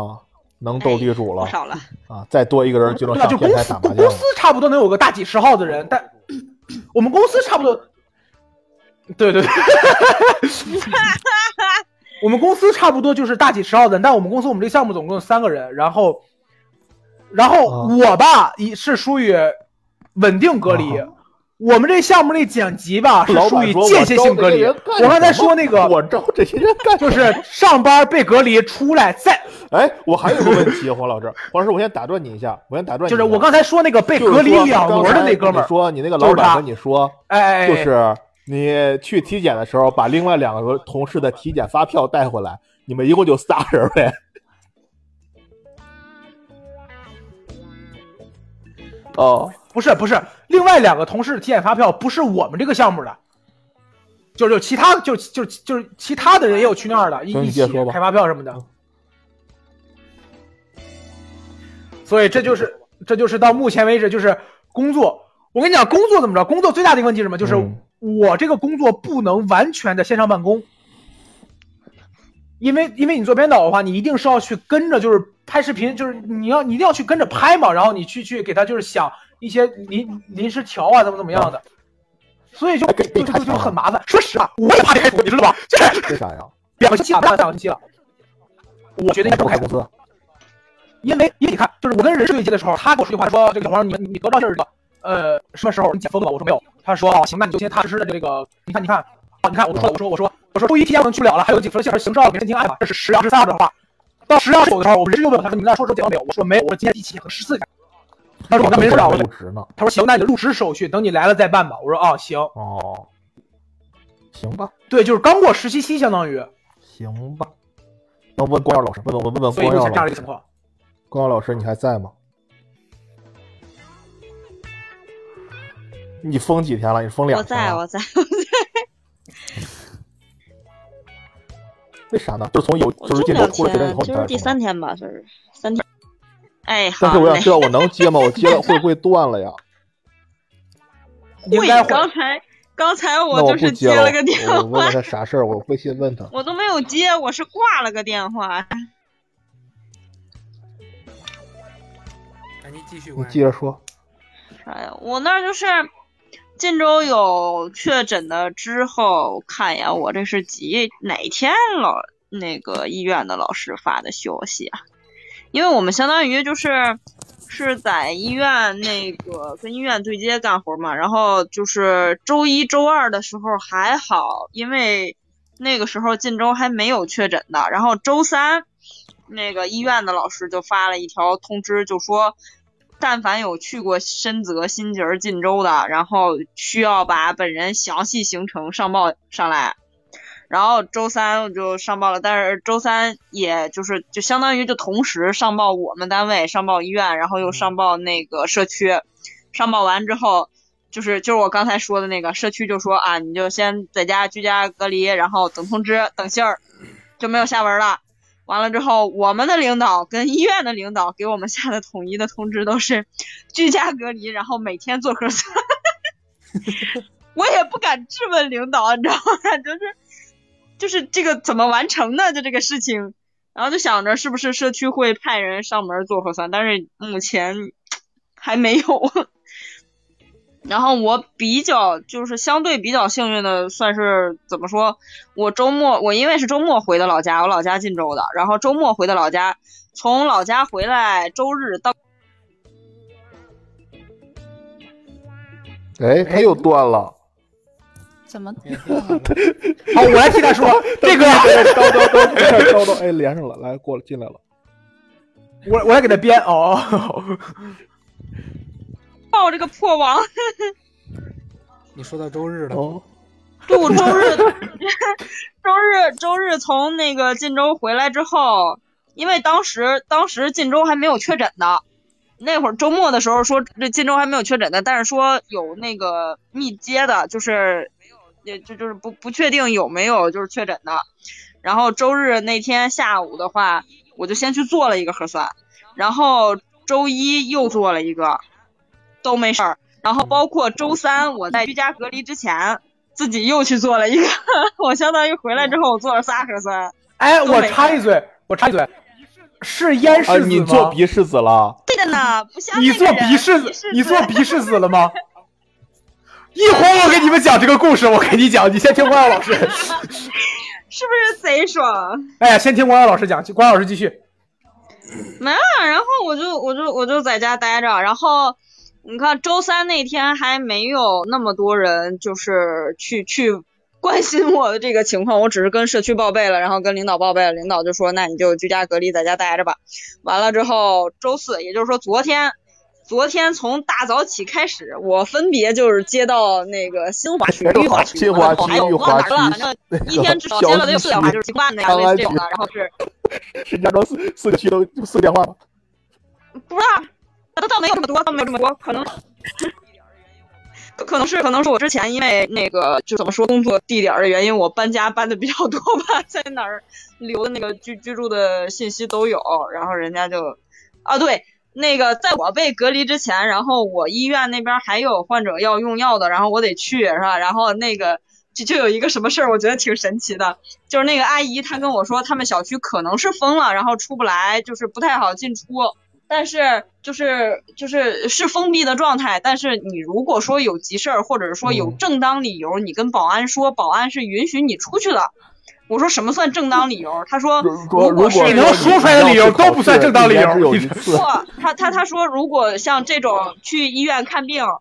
能斗地主了，少了啊！再多一个人就能上天台打麻将。公司差不多能有个大几十号的人，但 我们公司差不多，对对对，我们公司差不多就是大几十号人，但我们公司我们这项目总共有三个人，然后，然后我吧，一是属于稳定隔离。我们这项目那剪辑吧是属于间歇性隔离。我刚才说那个，我招这些人干就是上班被隔离出来再。哎，我还有个问题，黄老师，黄老师，我先打断你一下，我先打断。就是我刚才说那个被隔离两轮的那哥们儿，说你那个老板跟你说，哎，就是你去体检的时候把另外两个同事的体检发票带回来，你们一共就仨人呗。哦。不是不是，另外两个同事体检发票不是我们这个项目的，就是就其他就就就是其他的人也有去那儿的，一起开发票什么的。所以这就是这就是到目前为止就是工作。我跟你讲，工作怎么着？工作最大的一个问题是什么？就是我这个工作不能完全的线上办公，因为因为你做编导的话，你一定是要去跟着就是拍视频，就是你要你一定要去跟着拍嘛，然后你去去给他就是想。一些临临时调啊，怎么怎么样的，所以就就就就很麻烦。说实话，我也怕开除，你知道吧？为啥呀？两个星期了，两个星期了。我觉得应该不开公司，因为因为你看，就是我跟人事对接的时候，他跟我说句话，说这个小黄，你你得到信儿了，呃，什么时候你解封的吧？我说没有。他说哦，行，那你就先踏踏实实的这个，你看你看，你看，我就说，我说，我说，我说周一提前能去不了了，还有几分信是刑事二给申请案嘛，这是十月二十三号的话，到十月二九的时候，我人事又问我，他说你们那说说结果没有？我说没有，我说今天第七天和十四天。他说我那没事啊，我入职呢。他说行，那你的入职手续等你来了再办吧。我说哦行。哦，行吧。对，就是刚过实习期，相当于。行吧。那问光耀老师，问问问问光耀老师。这样一个情况。光耀老师，你还在吗？你封几天了？你封两天了。我在，我在，我在。为啥呢？就从有就是进头出了以后，就是第三天吧，就是三天。哎，好。但是我想知道我能 接吗？我接了会不会断了呀？应该会。刚才刚才我就是接了个电话。我问他啥事儿？我微信问他。我都没有接，我是挂了个电话。赶紧继续。你接着说。啥呀？我那就是晋州有确诊的之后，看一眼我这是几哪天了？那个医院的老师发的消息啊。因为我们相当于就是是在医院那个跟医院对接干活嘛，然后就是周一周二的时候还好，因为那个时候晋州还没有确诊的，然后周三那个医院的老师就发了一条通知，就说但凡有去过深泽、新集、晋州的，然后需要把本人详细行程上报上来。然后周三我就上报了，但是周三也就是就相当于就同时上报我们单位，上报医院，然后又上报那个社区。上报完之后，就是就是我刚才说的那个社区就说啊，你就先在家居家隔离，然后等通知等信儿，就没有下文了。完了之后，我们的领导跟医院的领导给我们下的统一的通知都是居家隔离，然后每天做核酸。我也不敢质问领导，你知道吗？就是。就是这个怎么完成的？就这个事情，然后就想着是不是社区会派人上门做核酸，但是目前还没有。然后我比较就是相对比较幸运的，算是怎么说？我周末我因为是周末回的老家，我老家晋州的，然后周末回的老家，从老家回来，周日到。哎，他又断了。怎么？好，我来替他说 这个。叨叨叨叨叨，哎，连上了，来过了，进来了。我我来给他编哦。报这个破王。你说到周日了。哦。对，我周日，周日周日从那个晋州回来之后，因为当时当时晋州还没有确诊呢，那会儿周末的时候说这晋州还没有确诊的，但是说有那个密接的，就是。也就就是不不确定有没有就是确诊的，然后周日那天下午的话，我就先去做了一个核酸，然后周一又做了一个，都没事儿，然后包括周三我在居家隔离之前自己又去做了一个，我相当于回来之后我做了仨核酸。哎，我插一嘴，我插一嘴，是咽拭子吗？你做鼻拭子了？对的呢，不像你做鼻拭子，你做鼻拭子了吗？一会儿我给你们讲这个故事，我给你讲，你先听光耀老师，是不是贼爽？哎呀，先听光耀老师讲，光耀老师继续。没了，然后我就我就我就在家待着，然后你看周三那天还没有那么多人，就是去去关心我的这个情况，我只是跟社区报备了，然后跟领导报备了，领导就说那你就居家隔离在家待着吧。完了之后周四，也就是说昨天。昨天从大早起开始，我分别就是接到那个新华区、玉华区，还有玉华区，反正一天至少接了得有四电话，就是习惯的呀，类似这种的。然后是石家庄四四个区都四个电话吗？不知道，倒倒没有这么多，倒没有这么多，可能可能是可能是我之前因为那个就怎么说工作地点的原因，我搬家搬的比较多吧，在哪儿留的那个居居住的信息都有，然后人家就啊对。那个，在我被隔离之前，然后我医院那边还有患者要用药的，然后我得去，是吧？然后那个就就有一个什么事儿，我觉得挺神奇的，就是那个阿姨她跟我说，他们小区可能是封了，然后出不来，就是不太好进出，但是就是就是是封闭的状态，但是你如果说有急事儿，或者是说有正当理由，你跟保安说，保安是允许你出去的。我说什么算正当理由？他说，如果是你能说出来的理由都不算正当理由。不，他他他说，如果像这种去医院看病，哈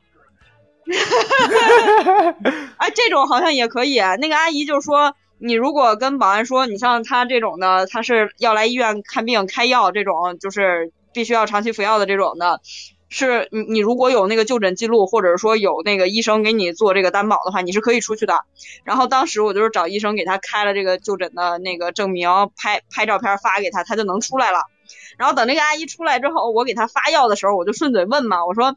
哈哈哎，这种好像也可以。那个阿姨就说，你如果跟保安说，你像他这种的，他是要来医院看病开药这种，就是必须要长期服药的这种的，是你你如果有那个就诊记录，或者说有那个医生给你做这个担保的话，你是可以出去的。然后当时我就是找医生给他开了这个就诊的那个证明，拍拍照片发给他，他就能出来了。然后等那个阿姨出来之后，我给她发药的时候，我就顺嘴问嘛，我说。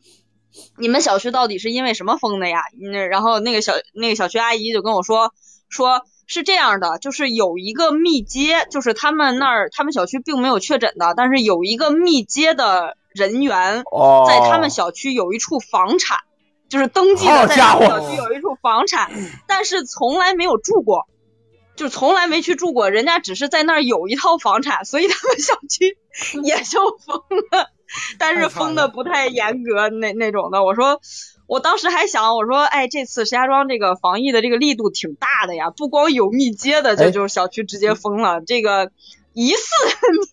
你们小区到底是因为什么封的呀？那然后那个小那个小区阿姨就跟我说，说是这样的，就是有一个密接，就是他们那儿他们小区并没有确诊的，但是有一个密接的人员在他们小区有一处房产，就是登记的在他们小区有一处房产，但是从来没有住过，就从来没去住过，人家只是在那儿有一套房产，所以他们小区也就封了。但是封的不太严格，那那种的。我说，我当时还想，我说，哎，这次石家庄这个防疫的这个力度挺大的呀，不光有密接的，就就是小区直接封了，这个疑似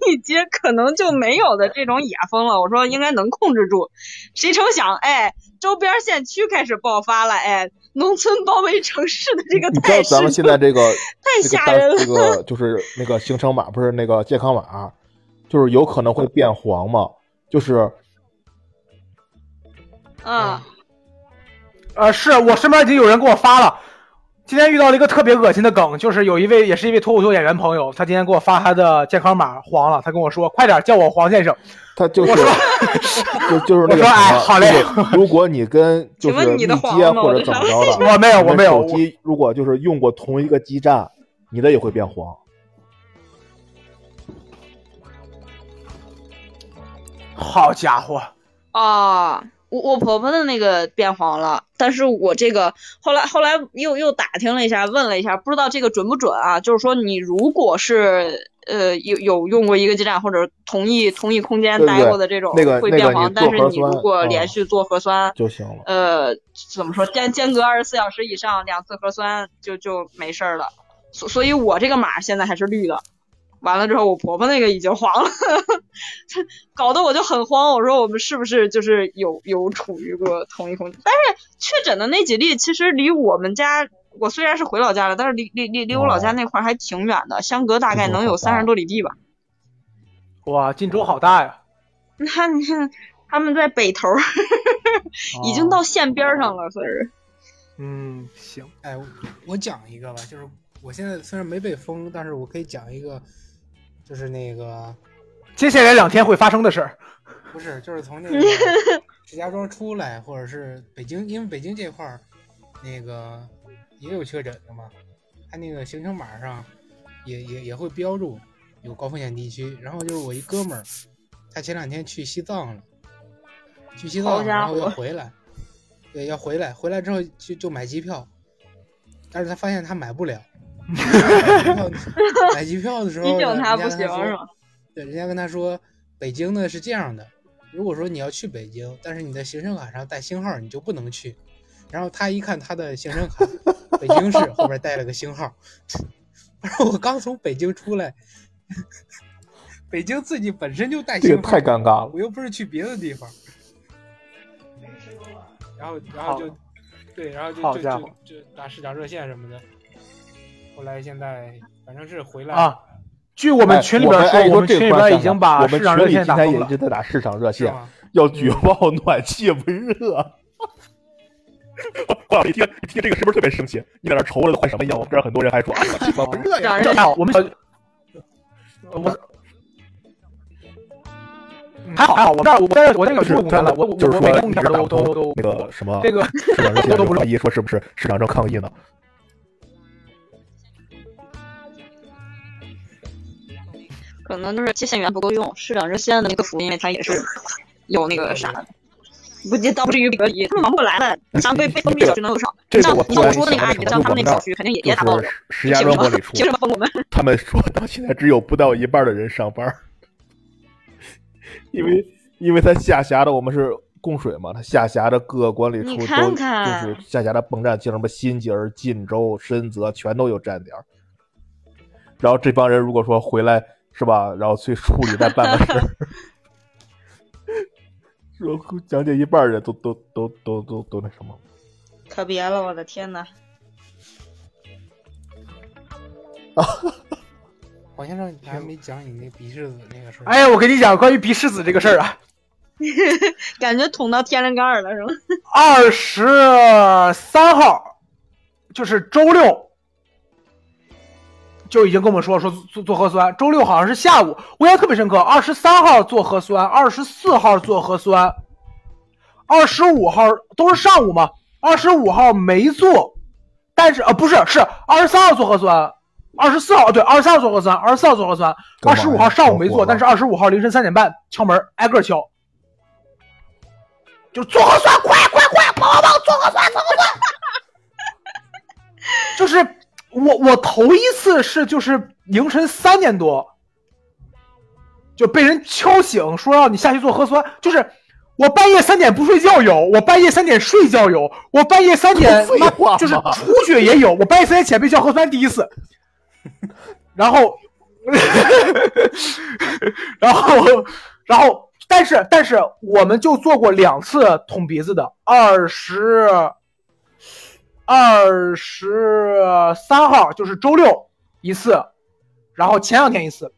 密接可能就没有的这种也封了。我说应该能控制住，谁成想，哎，周边县区开始爆发了，哎，农村包围城市的这个态势，咱们现在这个太吓人了。这个 就是那个行程码，不是那个健康码，就是有可能会变黄嘛。就是，啊，呃，是我身边已经有人给我发了。今天遇到了一个特别恶心的梗，就是有一位也是一位脱口秀演员朋友，他今天给我发他的健康码黄了，他跟我说：“快点叫我黄先生。”他就是，就就是我说：“哎，好嘞。”如果你跟 就是你接或者怎么着的，我没有，我没有。手机如果就是用过同一个基站，你的也会变黄。好家伙！啊，我我婆婆的那个变黄了，但是我这个后来后来又又打听了一下，问了一下，不知道这个准不准啊？就是说你如果是呃有有用过一个基站或者同一同一空间待过的这种会变黄，但是你如果连续做核酸就行了。呃，怎么说间间隔二十四小时以上两次核酸就就没事儿了。所所以，我这个码现在还是绿的。完了之后，我婆婆那个已经黄了，搞得我就很慌。我说我们是不是就是有有处于过同一空间？但是确诊的那几例其实离我们家，我虽然是回老家了，但是离离离离我老家那块还挺远的，相隔大概能有三十多里地吧。哇，晋州好大呀！那你看他们在北头，已经到县边上了，算是。嗯，行。哎，我讲一个吧，就是我现在虽然没被封，但是我可以讲一个。就是那个接下来两天会发生的事儿，不是，就是从那个石家庄出来，或者是北京，因为北京这块儿那个也有确诊的嘛，他那个行程码上也也也会标注有高风险地区。然后就是我一哥们儿，他前两天去西藏了，去西藏然后要回来，对，要回来，回来之后就就买机票，但是他发现他买不了。买机票的时候，人家跟他说，对，人家跟他说，北京呢是这样的，如果说你要去北京，但是你的行程卡上带星号，你就不能去。然后他一看他的行程卡，北京市后边带了个星号，然后我刚从北京出来，北京自己本身就带星号，太尴尬了，我又不是去别的地方。然后，然后就，对，然后就就就就打市长热线什么的。后来现在反正是回来啊。据我们群里边说，我们群里边已经把市场热线打通了。今天也直在打市场热线，要举报暖气不热。郭老师一听一听这个是不是特别生气？你在那愁了都快什么样？我这儿很多人还说啊暖气不热呀。我们 我还好还好，我这儿我在这我在这个是空了，我就是说每个空调都都都那个什么这个市场热线 都怀疑说是不是市场正抗议呢？可能就是接线员不够用，市长热线的那个服务，因为他也是有那个啥，不倒不至于隔离，他们忙不过来了。你像被被封闭小区能有少？像你像我说的那个阿姨，像他们那小区肯定也也打爆了。石家庄玻璃凭什么封我们？他们说到现在只有不到一半的人上班，因为因为他下辖的我们是供水嘛，他下辖的各个管理处都就是下辖的泵站，像什么新津、晋州、深泽，全都有站点。然后这帮人如果说回来。是吧？然后去处理那办个事儿，说讲解一半人都都都都都都那什么。可别了，我的天呐！啊，黄先生，你还没讲你那鼻拭子那个事儿。哎呀，我跟你讲关于鼻拭子这个事儿啊，感觉捅到天灵盖了是吗？二十三号，就是周六，就已经跟我们说说做做核酸。周六好像是下午，我印象特别深刻。二十三号做核酸，二十四号做核酸，二十五号都是上午嘛。二十五号没做，但是呃不是是二十三号做核酸，二十四号对二十三号做核酸，二十四号做核酸，二十五号上午没做，但是二十五号凌晨三点半敲门挨个敲，就做核酸，快快快，帮帮帮，做核酸做核酸。就是我我头一次是就是凌晨三点多就被人敲醒，说让你下去做核酸，就是。我半夜三点不睡觉有，我半夜三点睡觉有，我半夜三点 就是出去也有，我半夜三点起来被叫核酸第一次，然后，然后，然后，但是但是我们就做过两次捅鼻子的，二十，二十三号就是周六一次，然后前两天一次，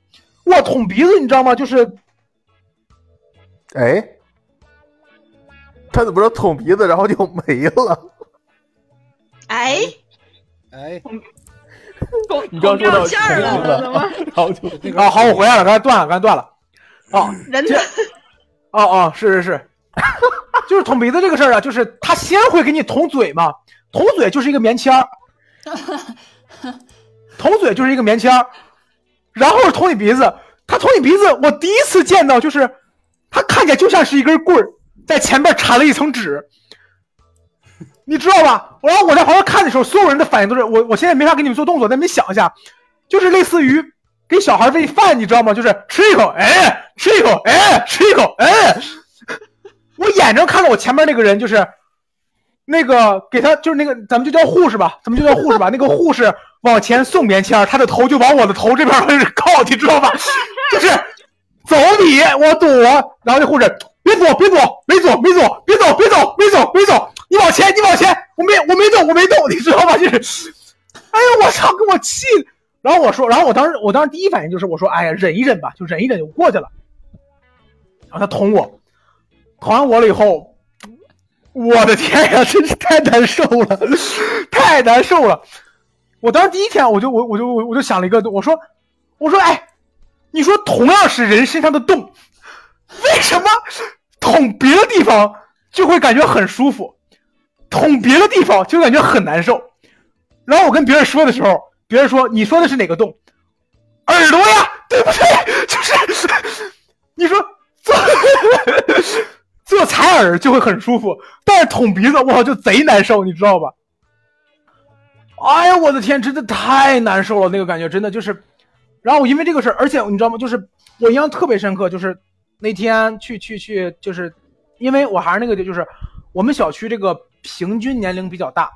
我，捅鼻子你知道吗？就是，哎。他怎么说捅鼻子，然后就没了？哎哎，你刚说到气儿了，怎么？好就啊，好，我回来了，刚才断了，刚才断了。哦，人呢？哦哦，是是是，就是捅鼻子这个事儿啊，就是他先会给你捅嘴嘛，捅嘴就是一个棉签儿，捅嘴就是一个棉签儿，然后捅你鼻子，他捅你鼻子，我第一次见到就是他看起来就像是一根棍儿。在前面缠了一层纸，你知道吧？然后我在旁边看的时候，所有人的反应都是我，我现在没法给你们做动作，但你们想一下，就是类似于给小孩喂饭，你知道吗？就是吃一口，哎，吃一口，哎，吃一口，哎，我眼睁看着我前面那个人，就是那个给他，就是那个咱们就叫护士吧，咱们就叫护士吧。那个护士往前送棉签，他的头就往我的头这边靠，你知道吧？就是走你，我躲，然后那护士。别躲，别躲，没躲，没躲，别走，别走，没走，没走，你往前，你往前，我没，我没动，我没动，你知道吧？就是，哎呀，我操，给我气！然后我说，然后我当时，我当时第一反应就是，我说，哎呀，忍一忍吧，就忍一忍就过去了。然后他捅我，捅完我了以后，我的天呀，真是太难受了，太难受了。我当时第一天，我就我我就我就想了一个，我说，我说，哎，你说同样是人身上的洞，为什么？捅别的地方就会感觉很舒服，捅别的地方就感觉很难受。然后我跟别人说的时候，别人说：“你说的是哪个洞？耳朵呀，对不对？就是你说做采耳就会很舒服，但是捅鼻子，我，就贼难受，你知道吧？哎呀，我的天，真的太难受了，那个感觉真的就是。然后我因为这个事儿，而且你知道吗？就是我印象特别深刻，就是。那天去去去，就是因为我还是那个，就是我们小区这个平均年龄比较大，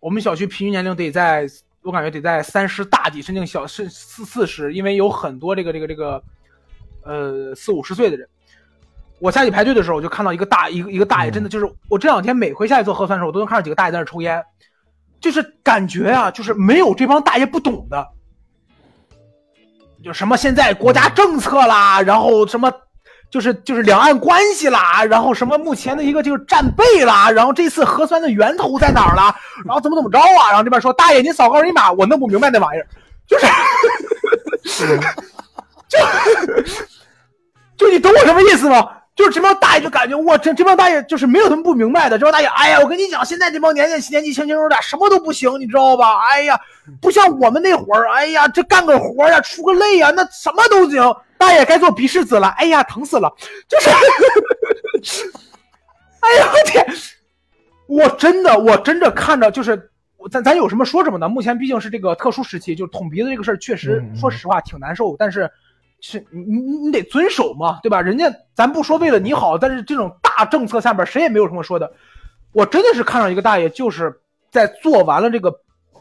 我们小区平均年龄得在，我感觉得在三十大几，甚至小是四四十，因为有很多这个这个这个，呃四五十岁的人。我下去排队的时候，我就看到一个大一个一个大爷，真的就是我这两天每回下去做核酸的时候，我都能看到几个大爷在那抽烟，就是感觉啊，就是没有这帮大爷不懂的，就什么现在国家政策啦，然后什么。就是就是两岸关系啦，然后什么目前的一个就是战备啦，然后这次核酸的源头在哪儿了，然后怎么怎么着啊？然后这边说大爷您扫个二维码，我弄不明白那玩意儿，就是，就 就你懂我什么意思吗？就是这帮大爷就感觉我这这帮大爷就是没有什么不明白的，这帮大爷哎呀，我跟你讲，现在这帮年年年纪轻轻的什么都不行，你知道吧？哎呀，不像我们那会儿，哎呀，这干个活呀，出个泪呀，那什么都行。大爷该做鼻拭子了，哎呀，疼死了！就是，哎呀，我天！我真的，我真的看着，就是咱咱有什么说什么的。目前毕竟是这个特殊时期，就是捅鼻子这个事儿，确实说实话挺难受。但是，是你你你得遵守嘛，对吧？人家咱不说为了你好，但是这种大政策下边，谁也没有什么说的。我真的是看上一个大爷，就是在做完了这个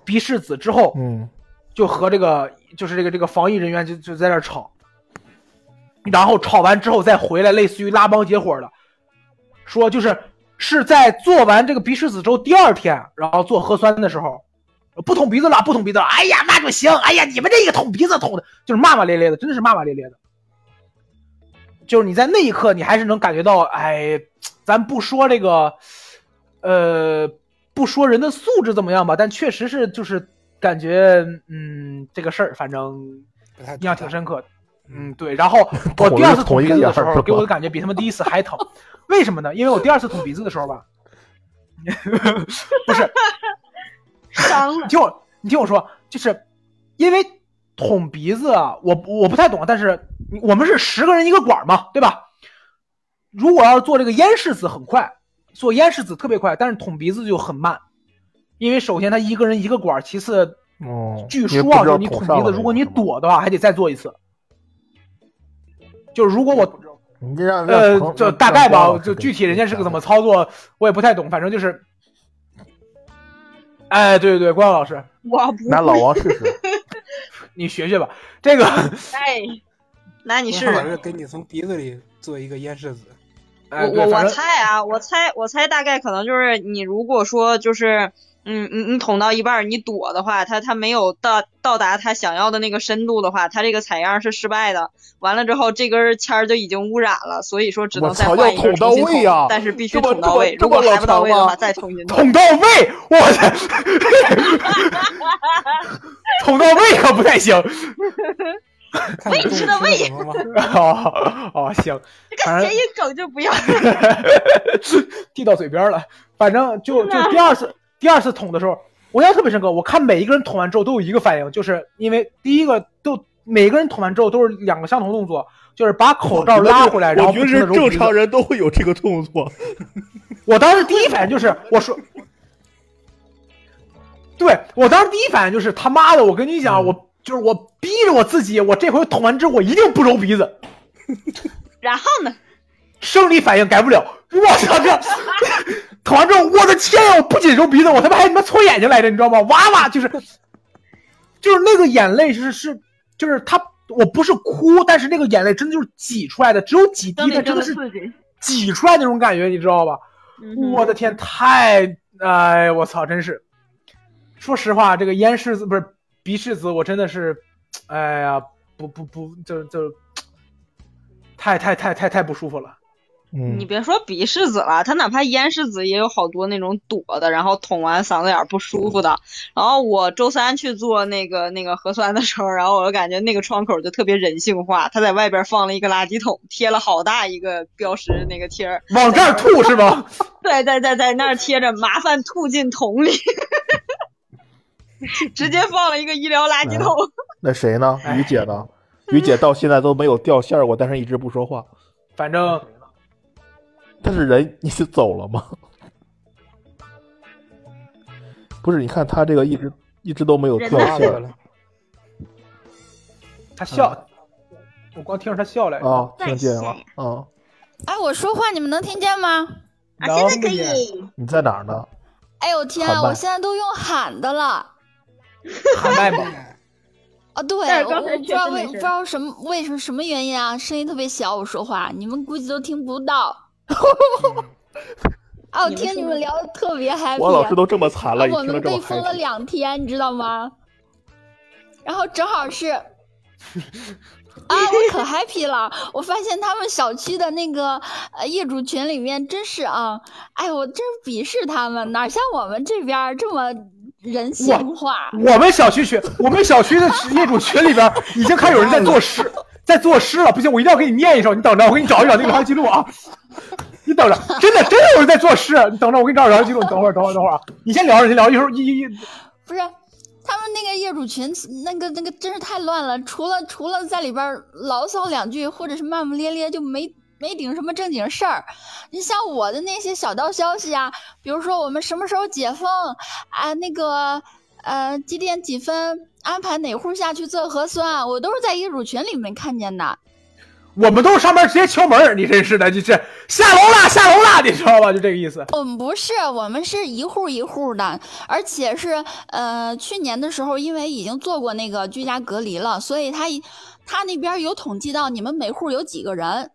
鼻拭子之后，嗯，就和这个就是这个这个防疫人员就就在那吵。然后吵完之后再回来，类似于拉帮结伙的，说就是是在做完这个鼻拭子之后第二天，然后做核酸的时候，不捅鼻子了，不捅鼻子了，哎呀，那就行，哎呀，你们这个捅鼻子捅的，就是骂骂咧咧的，真的是骂骂咧咧的。就是你在那一刻，你还是能感觉到，哎，咱不说这个，呃，不说人的素质怎么样吧，但确实是就是感觉，嗯，这个事儿反正印象挺深刻的。嗯，对。然后 我第二次捅鼻子的时候，给我的感觉比他们第一次还疼。为什么呢？因为我第二次捅鼻子的时候吧，不是，伤了。你 听我，你听我说，就是因为捅鼻子啊，我我不太懂，但是我们是十个人一个管嘛，对吧？如果要做这个咽拭子很快，做咽拭子特别快，但是捅鼻子就很慢，因为首先他一个人一个管，其次，哦，据说啊，就是你捅鼻子，如果你躲的话，还得再做一次。就是如果我。你这让呃，就大概吧，就具体人家是个怎么操作，我也不太懂。反正就是，哎，对对对，关老师，我不拿老王试试，你学学吧。这个，哎，那你试试，给你从鼻子里做一个咽拭子。我我我猜啊，我猜我猜大概可能就是你如果说就是。嗯，你你捅到一半，你躲的话，它它没有到到达它想要的那个深度的话，它这个采样是失败的。完了之后，这根签儿就已经污染了，所以说只能再换一根捅到位呀！但是必须捅到位，如果还不到位的话，再捅进去。捅到位，我操！捅到位可不太行。位置的位。哦哦，行。这个谐音梗就不要。递到嘴边了，反正就就第二次。第二次捅的时候，我印象特别深刻。我看每一个人捅完之后都有一个反应，就是因为第一个都每个人捅完之后都是两个相同动作，就是把口罩拉回来，然后我觉得正常人都会有这个动作。我当时第一反应就是我说，对我当时第一反应就是他妈的，我跟你讲，我就是我逼着我自己，我这回捅完之后我一定不揉鼻子。然后呢？生理反应改不了。我操这！捅完之后，我的天呀！我不仅揉鼻子，我他妈还他妈搓眼睛来着，你知道吗？哇哇，就是，就是那个眼泪是是，就是他，我不是哭，但是那个眼泪真的就是挤出来的，只有几滴，但真的是挤出来那种感觉，你知道吧？我的天，太，哎，我操，真是！说实话，这个咽拭子不是鼻拭子，我真的是，哎呀，不不不，就就，太太太太太不舒服了。你别说鼻拭子了，他哪怕咽拭子也有好多那种躲的，然后捅完嗓子眼不舒服的。然后我周三去做那个那个核酸的时候，然后我就感觉那个窗口就特别人性化，他在外边放了一个垃圾桶，贴了好大一个标识那个贴儿，往这儿吐是吧？对，对对在那儿贴着，麻烦吐进桶里，直接放了一个医疗垃圾桶。那谁呢？于姐呢？于姐到现在都没有掉线过，但是一直不说话。反正。但是人你是走了吗？不是，你看他这个一直一直都没有掉线。他笑，我光听着他笑来啊，听见了啊。哎，我说话你们能听见吗？啊，现在可以。你在哪儿呢？哎呦天啊！我现在都用喊的了。喊麦吗？啊，对，我不知道为不知道什么为什么什么原因啊，声音特别小，我说话你们估计都听不到。啊！我 听你们聊的特别 happy。我老师都这么惨了，我们被封了两天，你知道吗？然后正好是 啊，我可 happy 了。我发现他们小区的那个呃业主群里面，真是啊，哎，我真鄙视他们，哪像我们这边这么人性化。我们小区群，我们小区的业主群里边已经开始有人在作诗。在作诗了，不行，我一定要给你念一首。你等着，我给你找一找那个聊天记录啊！你等着，真的真的有人在作诗。你等着，我给你找找聊天记录。你等会儿，等会儿，等会儿啊！你先聊着，先聊一会儿。一、一、一，不是他们那个业主群，那个那个真是太乱了。除了除了在里边牢骚两句，或者是骂骂咧咧，就没没顶什么正经事儿。你像我的那些小道消息啊，比如说我们什么时候解封啊，那个呃几点几分。安排哪户下去做核酸？我都是在业主群里面看见的。我们都是上班直接敲门，你真是的，你这下楼啦，下楼啦，你知道吧？就这个意思。我们不是，我们是一户一户的，而且是呃，去年的时候，因为已经做过那个居家隔离了，所以他他那边有统计到你们每户有几个人。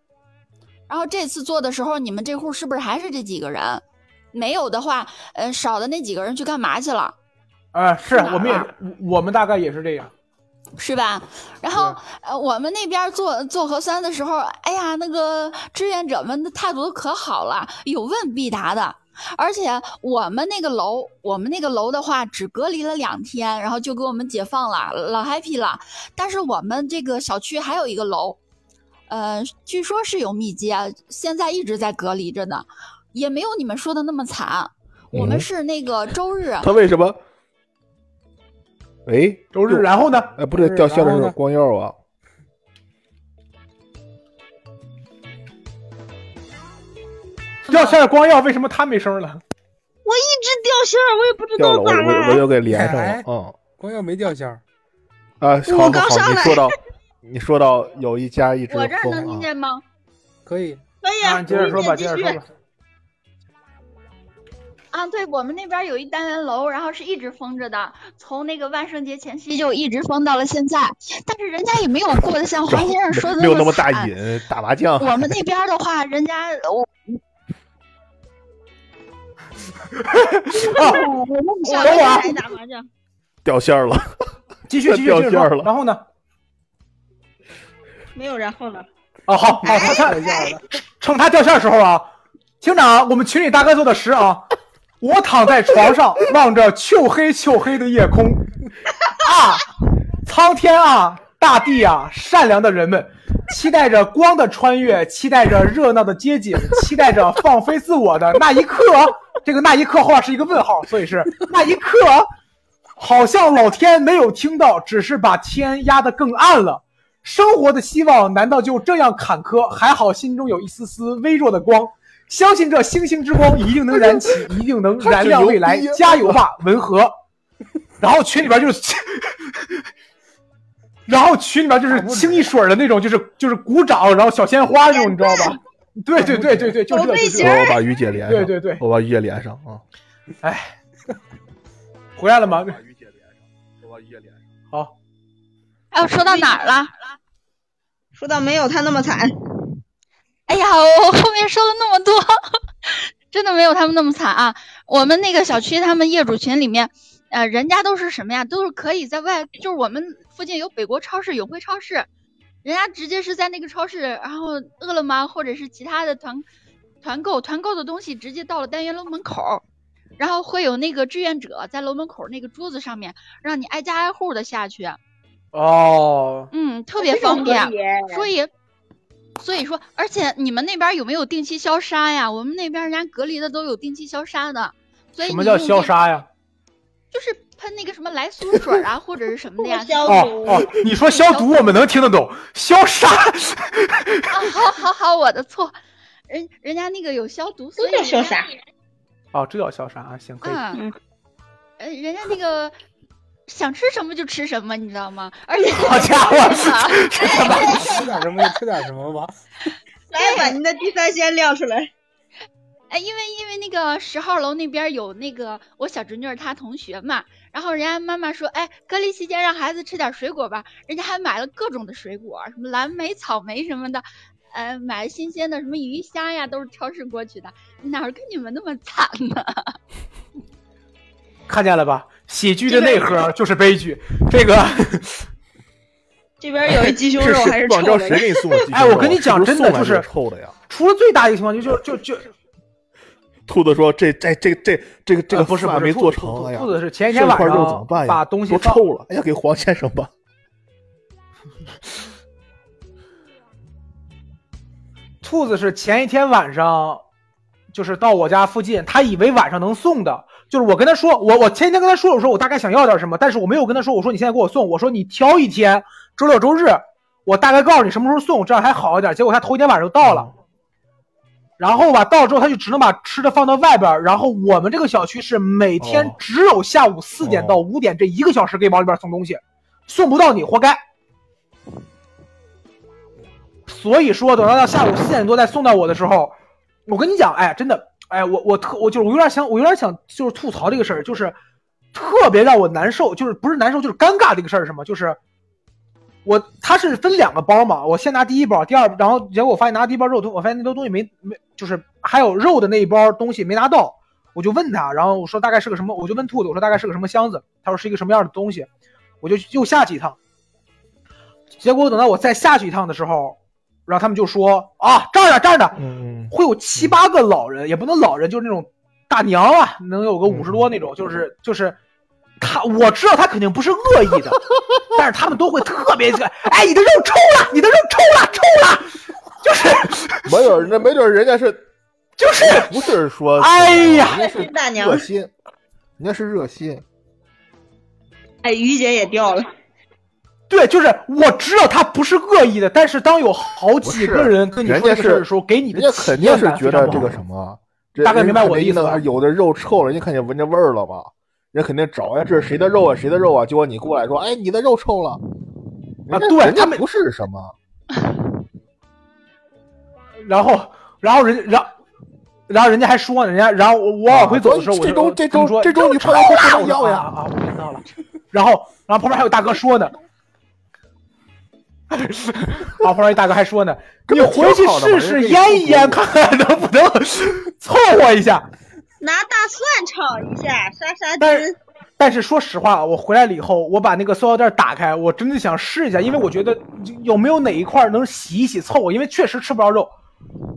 然后这次做的时候，你们这户是不是还是这几个人？没有的话，呃，少的那几个人去干嘛去了？啊，是我们也，我们大概也是这样，是吧？然后，呃，我们那边做做核酸的时候，哎呀，那个志愿者们的态度都可好了，有问必答的。而且我们那个楼，我们那个楼的话，只隔离了两天，然后就给我们解放了，老 happy 了。但是我们这个小区还有一个楼，呃，据说是有密接，现在一直在隔离着呢，也没有你们说的那么惨。我们是那个周日，他为什么？哎，周日，然后呢？哎，不对，掉线的是光耀啊。掉线光耀，为什么他没声了？我一直掉线，我也不知道咋了。我我又给连上了。嗯，光耀没掉线。啊，好，好，你说到，你说到有一家一直我这儿能听见吗？可以，可以啊，接着说吧，接着说吧。啊，对我们那边有一单元楼，然后是一直封着的，从那个万圣节前夕就一直封到了现在。但是人家也没有过得像黄先生说的没有那么大瘾，打麻将。我们那边的话，人家我。啊！我 等会儿打麻将，掉线了，继续 继续掉线了。然后呢？没有然后了。哦，好好，他他趁他掉线的时候啊，厅长，我们群里大哥做的诗啊。我躺在床上，望着黢黑黢黑的夜空，啊，苍天啊，大地啊，善良的人们，期待着光的穿越，期待着热闹的街景，期待着放飞自我的那一刻。这个那一刻后是一个问号，所以是那一刻，好像老天没有听到，只是把天压得更暗了。生活的希望难道就这样坎坷？还好心中有一丝丝微弱的光。相信这星星之光一定能燃起，一定能燃亮未来，加油吧，文和。然后群里边就是，然后群里边就是清一水的那种，就是就是鼓掌，然后小鲜花那种，你知道吧？对对对对对，就这。我把于姐连上。对对对，我把于姐连上啊。哎，回来了吗？把于姐连上，我把于姐连上。好。哎，我说到哪儿了？说到没有他那么惨。哎呀，我后面说了那么多，真的没有他们那么惨啊！我们那个小区，他们业主群里面，呃，人家都是什么呀？都是可以在外，就是我们附近有北国超市、永辉超市，人家直接是在那个超市，然后饿了么或者是其他的团团购，团购的东西直接到了单元楼门口，然后会有那个志愿者在楼门口那个桌子上面，让你挨家挨户的下去。哦，嗯，特别方便，所以。所以说，而且你们那边有没有定期消杀呀？我们那边人家隔离的都有定期消杀的。所以什么叫消杀呀？就是喷那个什么来苏水啊，或者是什么的呀。哦哦，你说消毒，我们能听得懂。消杀。啊，好，好，好，我的错。人人家那个有消毒，所以消杀。哦，这叫消杀啊，行可以。嗯。呃，人家那个。想吃什么就吃什么，你知道吗？而 且好家伙，吃点什么就吃点什么吧。来把您的第三鲜亮出来。哎，因为因为那个十号楼那边有那个我小侄女她同学嘛，然后人家妈妈说，哎，隔离期间让孩子吃点水果吧，人家还买了各种的水果，什么蓝莓、草莓什么的，呃，买新鲜的什么鱼虾呀，都是超市过去的，哪跟你们那么惨呢？看见了吧？喜剧的内核就是悲剧。这个这边有一鸡胸肉 还是臭的？谁给你送哎，我跟你讲，真的就是臭的呀。除了最大一个情况，就就就就，兔子说：“这这这这这个这个不是没做成。”兔子是前一天晚上把东西臭了。哎呀，给黄先生吧。兔子是前一天晚上，就是到我家附近，他以为晚上能送的。就是我跟他说，我我前几天跟他说，我说我大概想要点什么，但是我没有跟他说，我说你现在给我送，我说你挑一天，周六周日，我大概告诉你什么时候送，这样还好一点。结果他头一天晚上就到了，然后吧，到了之后他就只能把吃的放到外边，然后我们这个小区是每天只有下午四点到五点这一个小时可以往里边送东西，送不到你活该。所以说，等到到下午四点多再送到我的时候，我跟你讲，哎，真的。哎，我我特我就是我有点想，我有点想就是吐槽这个事儿，就是特别让我难受，就是不是难受就是尴尬这个事儿是什么？就是我他是分两个包嘛，我先拿第一包，第二，然后结果我发现拿第一包肉，我发现那堆东西没没，就是还有肉的那一包东西没拿到，我就问他，然后我说大概是个什么，我就问兔子，我说大概是个什么箱子，他说是一个什么样的东西，我就又下去一趟。结果等到我再下去一趟的时候，然后他们就说啊，这儿呢，这儿呢，会有七八个老人，也不能老人，就是那种大娘啊，能有个五十多那种，就是就是他，我知道他肯定不是恶意的，但是他们都会特别哎，你的肉臭了，你的肉臭了，臭了，就是没准那没准人家是，就是不是说，哎呀，人家是热心，人家是热心，哎，于姐也掉了。对，就是我知道他不是恶意的，但是当有好几个人跟你说这个事的时候，给你的肯定是觉得这个什么，大概明白我的意思了。有的肉臭了，人家看见闻着味儿了吧？人肯定找呀，这是谁的肉啊？谁的肉啊？结果你过来说，哎，你的肉臭了啊？对，他们不是什么。然后，然后人，然，然后人家还说呢，人家，然后我我往回走的时候，我这周这周这周你臭了不能要呀啊！我知道了。然后，然后旁边还有大哥说呢。啊！旁边一大哥还说呢：“ 你回去试试腌一腌，看看能不能 凑合一下。拿大蒜炒一下，杀杀菌。”但是说实话，我回来了以后，我把那个塑料袋打开，我真的想试一下，因为我觉得有没有哪一块能洗一洗凑合，因为确实吃不着肉。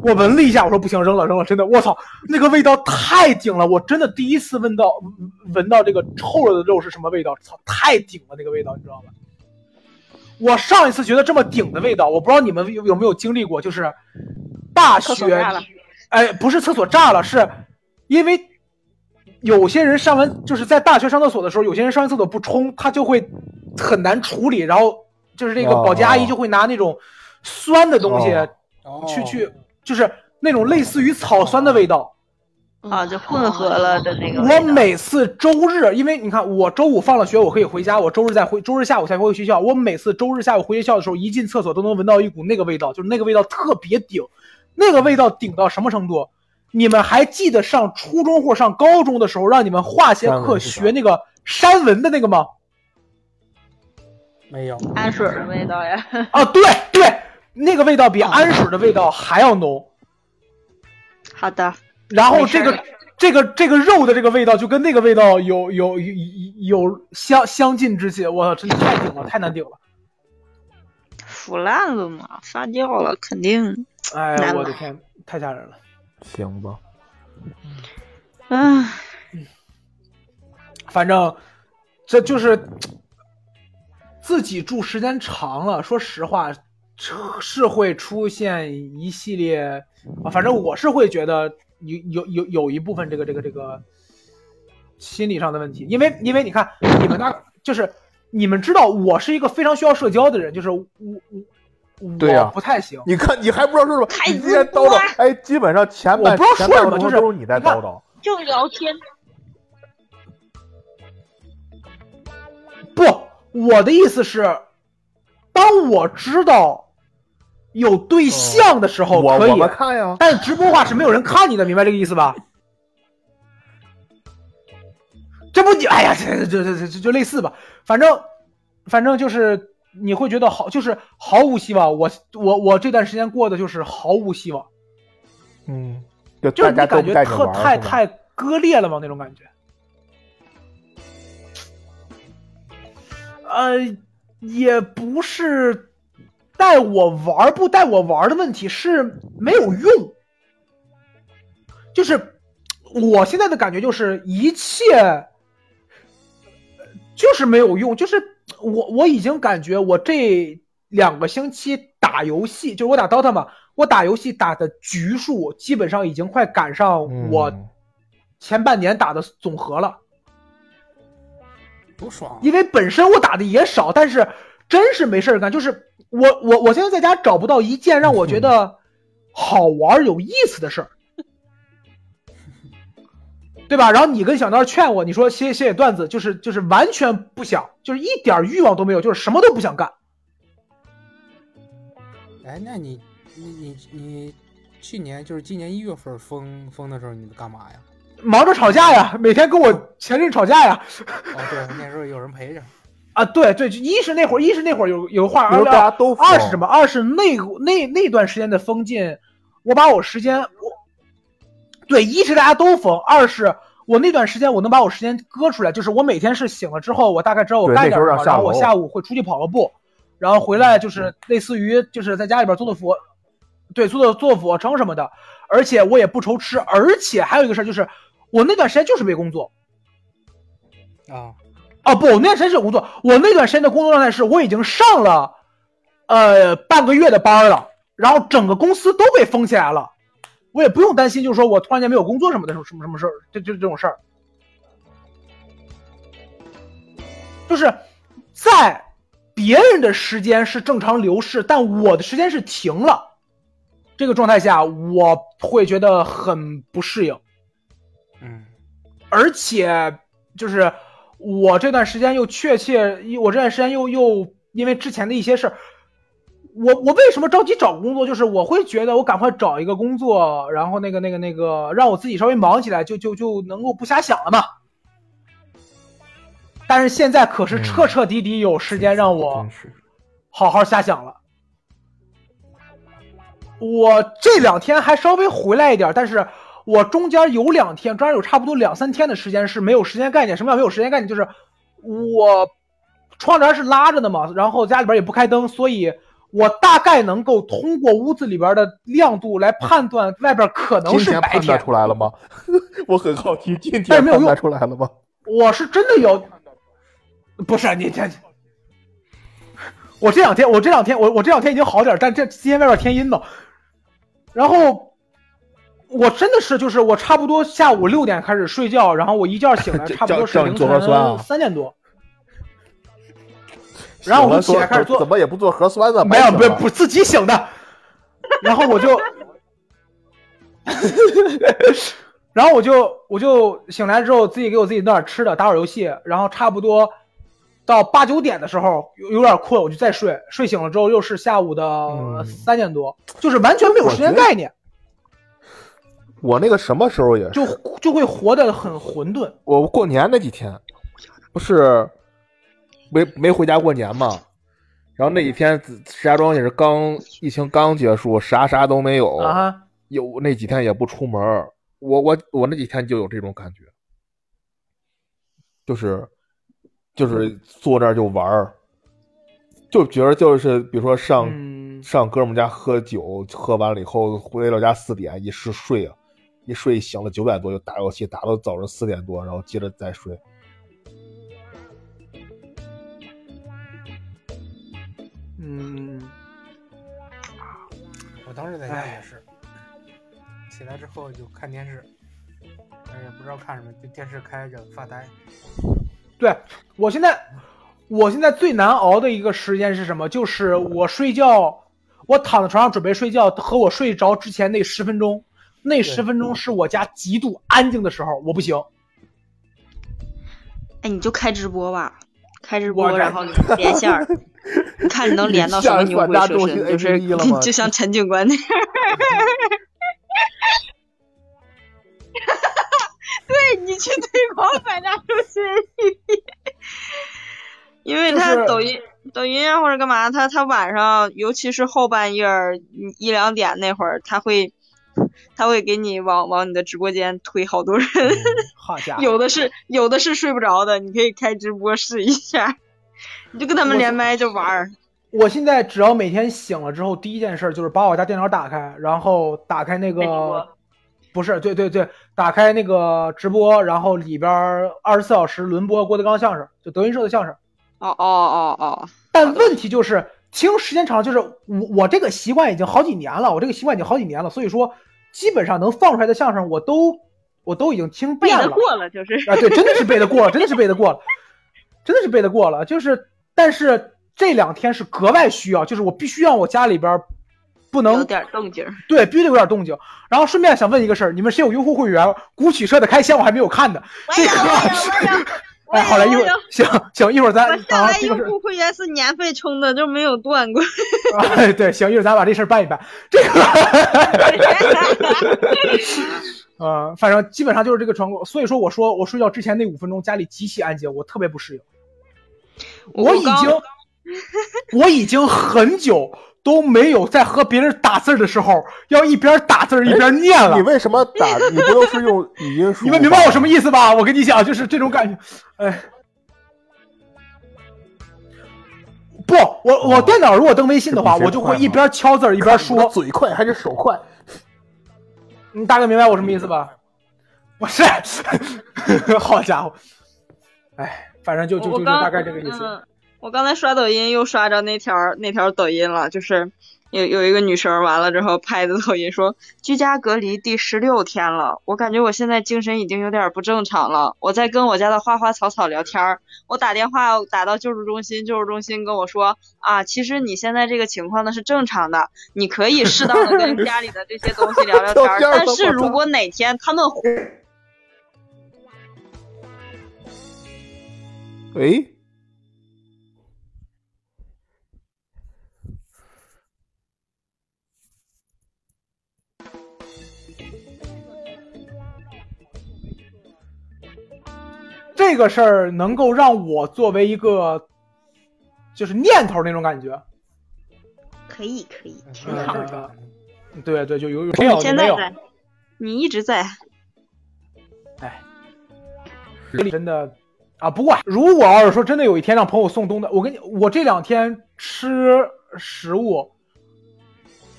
我闻了一下，我说不行，扔了扔了，真的，我操，那个味道太顶了！我真的第一次闻到闻到这个臭了的肉是什么味道？操，太顶了那个味道，你知道吗？我上一次觉得这么顶的味道，我不知道你们有有没有经历过，就是大学，哎，不是厕所炸了，是因为有些人上完就是在大学上厕所的时候，有些人上完厕所不冲，他就会很难处理，然后就是这个保洁阿姨就会拿那种酸的东西去去，就是那种类似于草酸的味道。啊，就混合了的那个。我每次周日，因为你看，我周五放了学，我可以回家，我周日再回，周日下午才回学校。我每次周日下午回学校的时候，一进厕所都能闻到一股那个味道，就是那个味道特别顶，那个味道顶到什么程度？你们还记得上初中或上高中的时候，让你们化学课学那个山纹的那个吗？没有，氨水的味道呀。啊，对对，那个味道比氨水的味道还要浓。好的。然后这个这个这个肉的这个味道就跟那个味道有有有有相相近之气，我操，真的太顶了，太难顶了。腐烂了嘛，发酵了，肯定。哎，我的天，太吓人了。行吧。嗯。反正这就是自己住时间长了，说实话是会出现一系列啊，反正我是会觉得。有有有有一部分这个这个这个心理上的问题，因为因为你看你们那就是你们知道我是一个非常需要社交的人，就是我我对呀不太行。你看你还不知道说什么？你今天叨叨，哎，基本上前半我不知道说什么，就是你在叨叨，就聊天。不，我的意思是，当我知道。有对象的时候可以看呀，但直播话是没有人看你的，明白这个意思吧？这不你哎呀，这这这这就类似吧，反正反正就是你会觉得好，就是毫无希望。我我我这段时间过的就是毫无希望。嗯，就是你感觉特太太割裂了吗？那种感觉。呃，也不是。带我玩不带我玩的问题是没有用，就是我现在的感觉就是一切就是没有用，就是我我已经感觉我这两个星期打游戏，就是我打 DOTA 嘛，我打游戏打的局数基本上已经快赶上我前半年打的总和了，多爽！因为本身我打的也少，但是真是没事儿干，就是。我我我现在在家找不到一件让我觉得好玩有意思的事儿，对吧？然后你跟小刀劝我，你说写写写段子，就是就是完全不想，就是一点欲望都没有，就是什么都不想干。哎，那你你你你去年就是今年一月份封封的时候，你干嘛呀？忙着吵架呀，每天跟我前任吵架呀。哦，对，那时候有人陪着。啊，对对，一是那会儿，一是那会儿有有话，二二是什么？二是那那那段时间的封禁，我把我时间我，对，一是大家都封，二是我那段时间我能把我时间割出来，就是我每天是醒了之后，我大概知道我干点什么，然后我下午会出去跑个步，然后回来就是类似于就是在家里边做做俯，对，做做做俯卧撑什么的，而且我也不愁吃，而且还有一个事儿就是，我那段时间就是没工作。啊，哦不，我那段时间是有工作，我那段时间的工作状态是我已经上了，呃半个月的班了，然后整个公司都被封起来了，我也不用担心，就是说我突然间没有工作什么的，什么什么什么事儿，就就这种事儿，就是在别人的时间是正常流逝，但我的时间是停了，这个状态下我会觉得很不适应，嗯，而且就是。我这段时间又确切，我这段时间又又因为之前的一些事儿，我我为什么着急找工作？就是我会觉得我赶快找一个工作，然后那个那个那个让我自己稍微忙起来，就就就能够不瞎想了嘛。但是现在可是彻彻底底有时间让我好好瞎想了。我这两天还稍微回来一点，但是。我中间有两天，中间有差不多两三天的时间是没有时间概念。什么叫没有时间概念？就是我窗帘是拉着的嘛，然后家里边也不开灯，所以我大概能够通过屋子里边的亮度来判断外边可能是白天。判断出来了吗？我很好奇，今天判断出来了吗？我是真的有，不是你这，我这两天我这两天我我这两天已经好点，但这今天外边天阴嘛，然后。我真的是，就是我差不多下午六点开始睡觉，然后我一觉醒来，差不多是凌晨三点多。然后我就起来开始做，怎么也不做核酸呢？没有，不不自己醒的。然后我就，然后我就我就醒来之后，自己给我自己弄点吃的，打会儿游戏，然后差不多到八九点的时候有有点困，我就再睡。睡醒了之后又是下午的三点多，就是完全没有时间概念。我那个什么时候也就就会活得很混沌。我过年那几天，不是没没回家过年嘛，然后那几天石家庄也是刚疫情刚结束，啥啥都没有，有那几天也不出门。我我我那几天就有这种感觉，就是就是坐那就玩儿，就觉得就是比如说上上哥们家喝酒，喝完了以后回老家四点一时睡啊。一睡醒了九点多就打游戏，打到早上四点多，然后接着再睡。嗯，我当时在家也是，起来之后就看电视，哎也不知道看什么，就电视开着发呆。对我现在，我现在最难熬的一个时间是什么？就是我睡觉，我躺在床上准备睡觉，和我睡着之前那十分钟。那十分钟是我家极度安静的时候，我不行。哎，你就开直播吧，开直播，然后连线儿，你看你能连到什么牛鬼蛇神？就是 就像陈警官那样。对你去推广百家周期 APP，因为他抖音、抖音或者干嘛，他他晚上，尤其是后半夜一两点那会儿，他会。他会给你往往你的直播间推好多人，好家 伙，有的是有的是睡不着的，你可以开直播试一下，你就跟他们连麦就玩儿。我现在只要每天醒了之后，第一件事就是把我家电脑打开，然后打开那个，不是，对对对，打开那个直播，然后里边二十四小时轮播郭德纲相声，就德云社的相声。哦哦哦哦。但问题就是听时间长，就是我我这个习惯已经好几年了，我这个习惯已经好几年了，所以说。基本上能放出来的相声，我都我都已经听遍了。背得过了，就是啊，对，真的是背得过，真的是背得过了，真的是背得过了。就是，但是这两天是格外需要，就是我必须让我家里边不能有点动静。对，必须得有点动静。然后顺便想问一个事儿，你们谁有优酷会员？古曲社的开箱我还没有看呢。这个。哎，好嘞，一会儿行行，一会儿咱我下来用户会员是年费充的，就没有断过。哎，对，行，一会儿咱把这事儿办一办。这个，呃，反正基本上就是这个状况。所以说，我说我睡觉之前那五分钟家里极其安静，我特别不适应。我已经 我已经很久都没有在和别人打字的时候要一边打字一边念了。你为什么打？你不都是用语音输？你们明白我什么意思吧？我跟你讲，就是这种感觉。哎，不，我我电脑如果登微信的话，我就会一边敲字一边说。嘴快还是手快？你大概明白我什么意思吧？不是，好家伙，哎，反正就就就就大概这个意思。我刚才刷抖音又刷着那条那条抖音了，就是有有一个女生完了之后拍的抖音说居家隔离第十六天了，我感觉我现在精神已经有点不正常了。我在跟我家的花花草草聊天，我打电话打到救助中心，救助中心跟我说啊，其实你现在这个情况呢是正常的，你可以适当的跟家里的这些东西聊聊天，但是如果哪天他们 喂。这个事儿能够让我作为一个，就是念头那种感觉，可以可以，挺好的。对对，就有有你现在在，你一直在。哎，真的啊！不过如果要是说真的有一天让朋友送东的，我跟你，我这两天吃食物，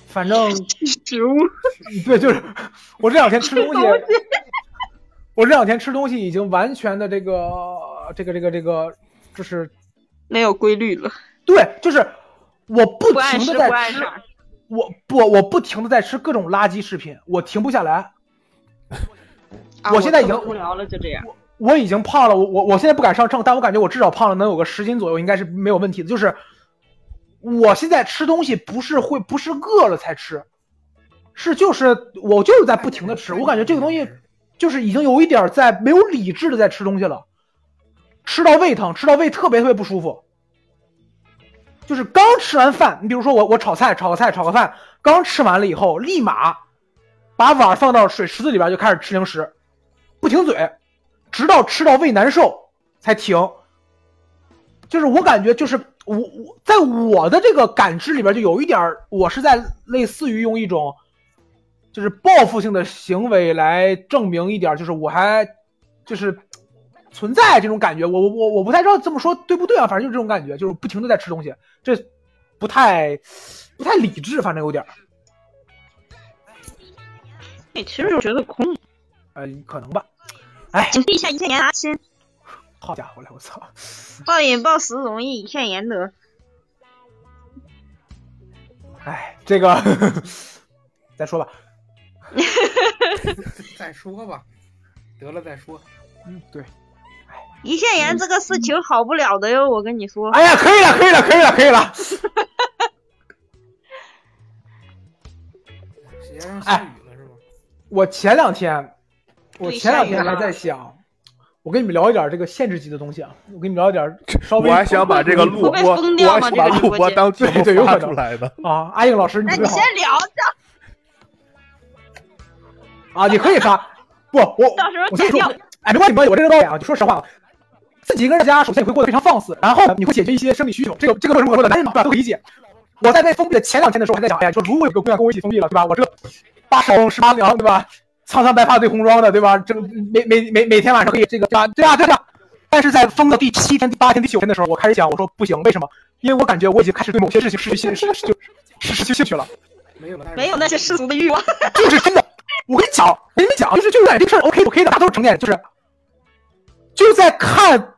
反正 食物，对，就是我这两天吃东西。我这两天吃东西已经完全的这个这个这个这个，就是没有规律了。对，就是我不停的在吃，我不我不停的在吃各种垃圾食品，我停不下来。我现在已经无聊了，就这样。我已经胖了，我我我现在不敢上秤，但我感觉我至少胖了能有个十斤左右，应该是没有问题的。就是我现在吃东西不是会不是饿了才吃，是就是我就是在不停的吃，我感觉这个东西。就是已经有一点在没有理智的在吃东西了，吃到胃疼，吃到胃特别特别不舒服。就是刚吃完饭，你比如说我我炒菜炒个菜炒个饭，刚吃完了以后，立马把碗放到水池子里边就开始吃零食，不停嘴，直到吃到胃难受才停。就是我感觉就是我我在我的这个感知里边就有一点，我是在类似于用一种。就是报复性的行为来证明一点，就是我还就是存在这种感觉，我我我我不太知道这么说对不对啊，反正就是这种感觉，就是不停的在吃东西，这不太不太理智，反正有点。哎，其实就觉得空，呃，可能吧。哎，请陛下一切言，阿亲。好家伙嘞，我操！暴饮暴食容易，一切言得。哎，这个 再说吧。再说吧，得了再说。嗯，对。胰腺炎这个事情好不了的哟，我跟你说。哎呀，可以了，可以了，可以了，可以了。下雨了是吗？我前两天，我前两天还在想，我跟你们聊一点这个限制级的东西啊。我跟你们聊一点稍微。我还想把这个录播，我还把录播当对对有可能出来的啊。阿英老师，你你先聊着。啊，你可以发，不，我我先说，哎，没关系，没关系，我这人高啊。就说实话，自己一个人在家，首先你会过得非常放肆，然后你会解决一些生理需求，这个这个为什么我说的，男人嘛都可以理解。我在被封闭的前两天的时候还在想，哎呀，说如果有个姑娘跟我一起封闭了，对吧？我这八手十八娘，对吧？苍苍白发对红妆的，对吧？这每每每每天晚上可以这个对吧？对啊，对啊。但是在封的第七天、第八天、第九天的时候，我开始想，我说不行，为什么？因为我感觉我已经开始对某些事情失去兴失去兴趣了。没有了，没有那些世俗的欲望，就是真的。我跟你讲，我跟你们讲，就是就是这个事儿，OK OK 的，大家都是成年人，就是就在看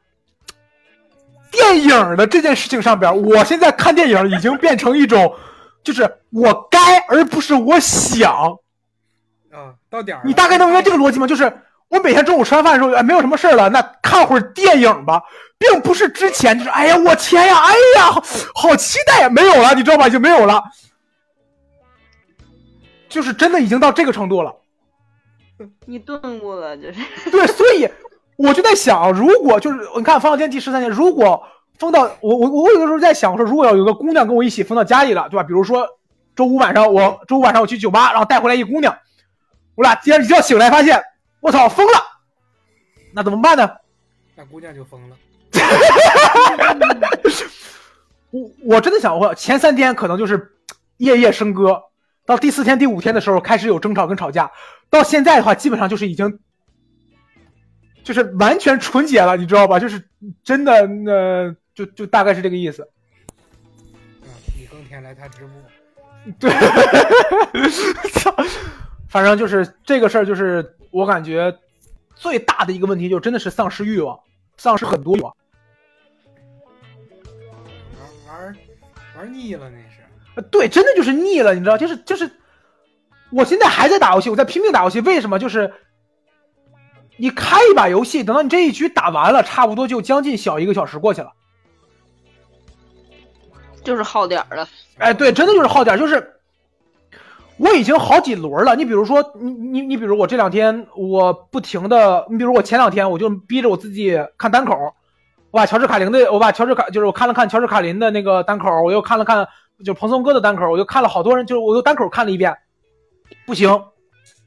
电影的这件事情上边，我现在看电影已经变成一种，就是我该而不是我想。啊，到点儿，你大概能明白这个逻辑吗？就是我每天中午吃完饭的时候，哎，没有什么事儿了，那看会儿电影吧，并不是之前就是哎呀，我天呀，哎呀，好期待呀，没有了，你知道吧？已经没有了。就是真的已经到这个程度了，你顿悟了，就是 对，所以我就在想，如果就是你看《封到天》第十三天，如果封到我我我有的时候在想说，如果要有个姑娘跟我一起封到家里了，对吧？比如说周五晚上我周五晚上我去酒吧，然后带回来一姑娘，我俩今天一觉醒来发现我操疯了，那怎么办呢？那姑娘就疯了。我我真的想过，前三天可能就是夜夜笙歌，到第四天、第五天的时候开始有争吵跟吵架，到现在的话，基本上就是已经就是完全纯洁了，你知道吧？就是真的，那就就大概是这个意思。嗯，你耕田来他直播。对，操，反正就是这个事儿，就是我感觉最大的一个问题，就真的是丧失欲望，丧失很多欲望。玩玩玩腻了那是。对，真的就是腻了，你知道，就是就是，我现在还在打游戏，我在拼命打游戏，为什么？就是你开一把游戏，等到你这一局打完了，差不多就将近小一个小时过去了。就是耗点了，哎，对，真的就是耗点，就是我已经好几轮了。你比如说，你你你，比如我这两天我不停的，你比如我前两天我就逼着我自己看单口，我把乔治卡林的，我把乔治卡就是我看了看乔治卡林的那个单口，我又看了看就蓬松哥的单口，我就看了好多人，就我又单口看了一遍，不行，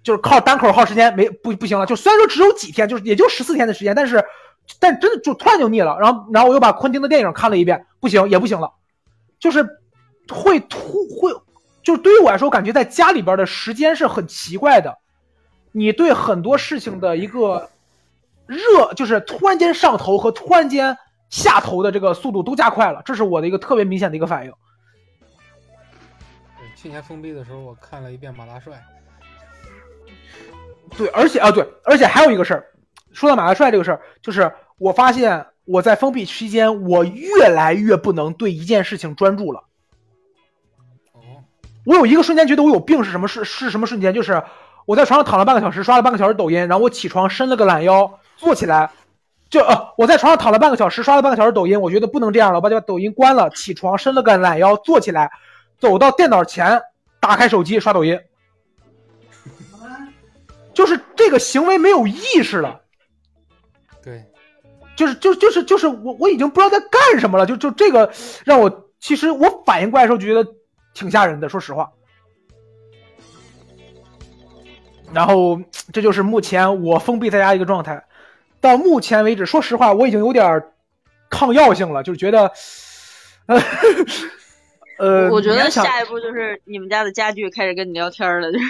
就是靠单口耗时间没不不行了。就虽然说只有几天，就是也就十四天的时间，但是但真的就突然就腻了。然后然后我又把昆汀的电影看了一遍，不行也不行了。就是会突会，就是对于我来说，感觉在家里边的时间是很奇怪的。你对很多事情的一个热，就是突然间上头和突然间下头的这个速度都加快了，这是我的一个特别明显的一个反应。对，去年封闭的时候，我看了一遍《马大帅》。对，而且啊，对，而且还有一个事儿，说到马大帅这个事儿，就是我发现。我在封闭期间，我越来越不能对一件事情专注了。哦我有一个瞬间觉得我有病，是什么？是是什么瞬间？就是我在床上躺了半个小时，刷了半个小时抖音，然后我起床伸了个懒腰，坐起来，就呃，我在床上躺了半个小时，刷了半个小时抖音，我觉得不能这样了，我把抖音关了，起床伸了个懒腰，坐起来，走到电脑前，打开手机刷抖音，就是这个行为没有意识了。对。就是就就是就是我我已经不知道在干什么了，就就这个让我其实我反应过来的时候就觉得挺吓人的，说实话。然后这就是目前我封闭在家一个状态。到目前为止，说实话我已经有点抗药性了，就是觉得，呃，我觉得下一步就是你们家的家具开始跟你聊天了，就。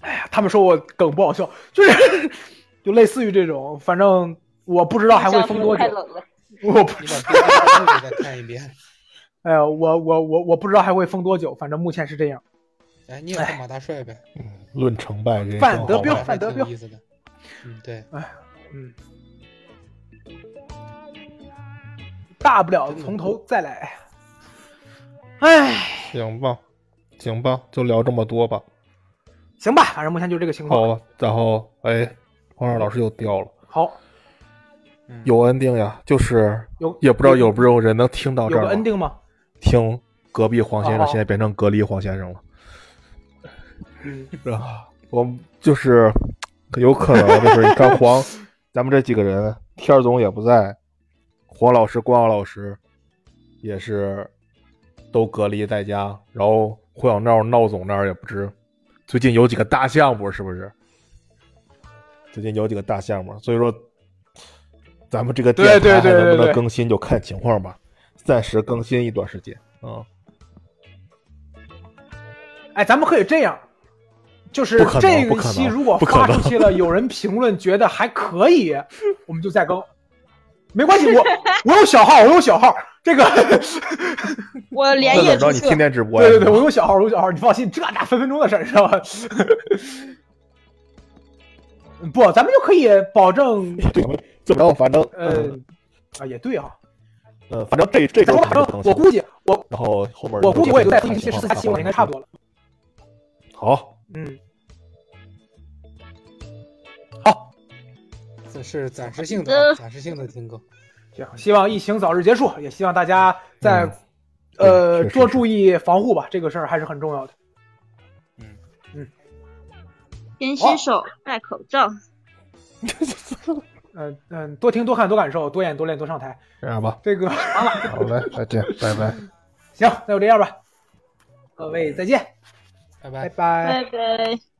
哎呀，他们说我梗不好笑，就是。就类似于这种，反正我不知道还会封多久。我不知道。再看一遍。哎呀，我我我我不知道还会封多久，反正目前是这样。哎，你也看马大帅呗？嗯，论成败，范德彪，范德彪。意思的。嗯，对。哎，嗯。大不了从头再来。哎。行吧，行吧，就聊这么多吧。行吧，反正目前就这个情况。好，然后哎。黄少老师又掉了，好，有 ending 呀，就是有，也不知道有没有人能听到这儿。有 ending 吗？听隔壁黄先生现在变成隔离黄先生了，是吧？我就是有可能就是你看黄，咱们这几个人，天总也不在，黄老师、关老师也是都隔离在家，然后胡小闹闹总那儿也不知最近有几个大项目，是不是？最近有几个大项目，所以说咱们这个电台还能不能更新就看情况吧，暂时更新一段时间啊。哎，咱们可以这样，就是这一期如果发出去了，有人评论觉得还可以，我们就再更，没关系，我 我有小号，我有小号，这个 我连夜让你天天直播，对对对，我有小号，我有小号，你放心，这俩分分钟的事儿，知道吧？不，咱们就可以保证。对，怎么着？反正呃，啊，也对啊。呃，反正这这个反正我估计我，然后后面我估计我也就再分一期十四期，我应该差不多了。好，嗯，这是暂时性的，暂时性的停更。行，希望疫情早日结束，也希望大家在呃多注意防护吧，这个事儿还是很重要的。嗯嗯勤洗手，戴口罩。嗯 嗯，多听多看多感受，多演多练多上台。这样吧，这个好嘞，再见，拜拜。行，那就这样吧，各位再见，拜拜拜拜拜。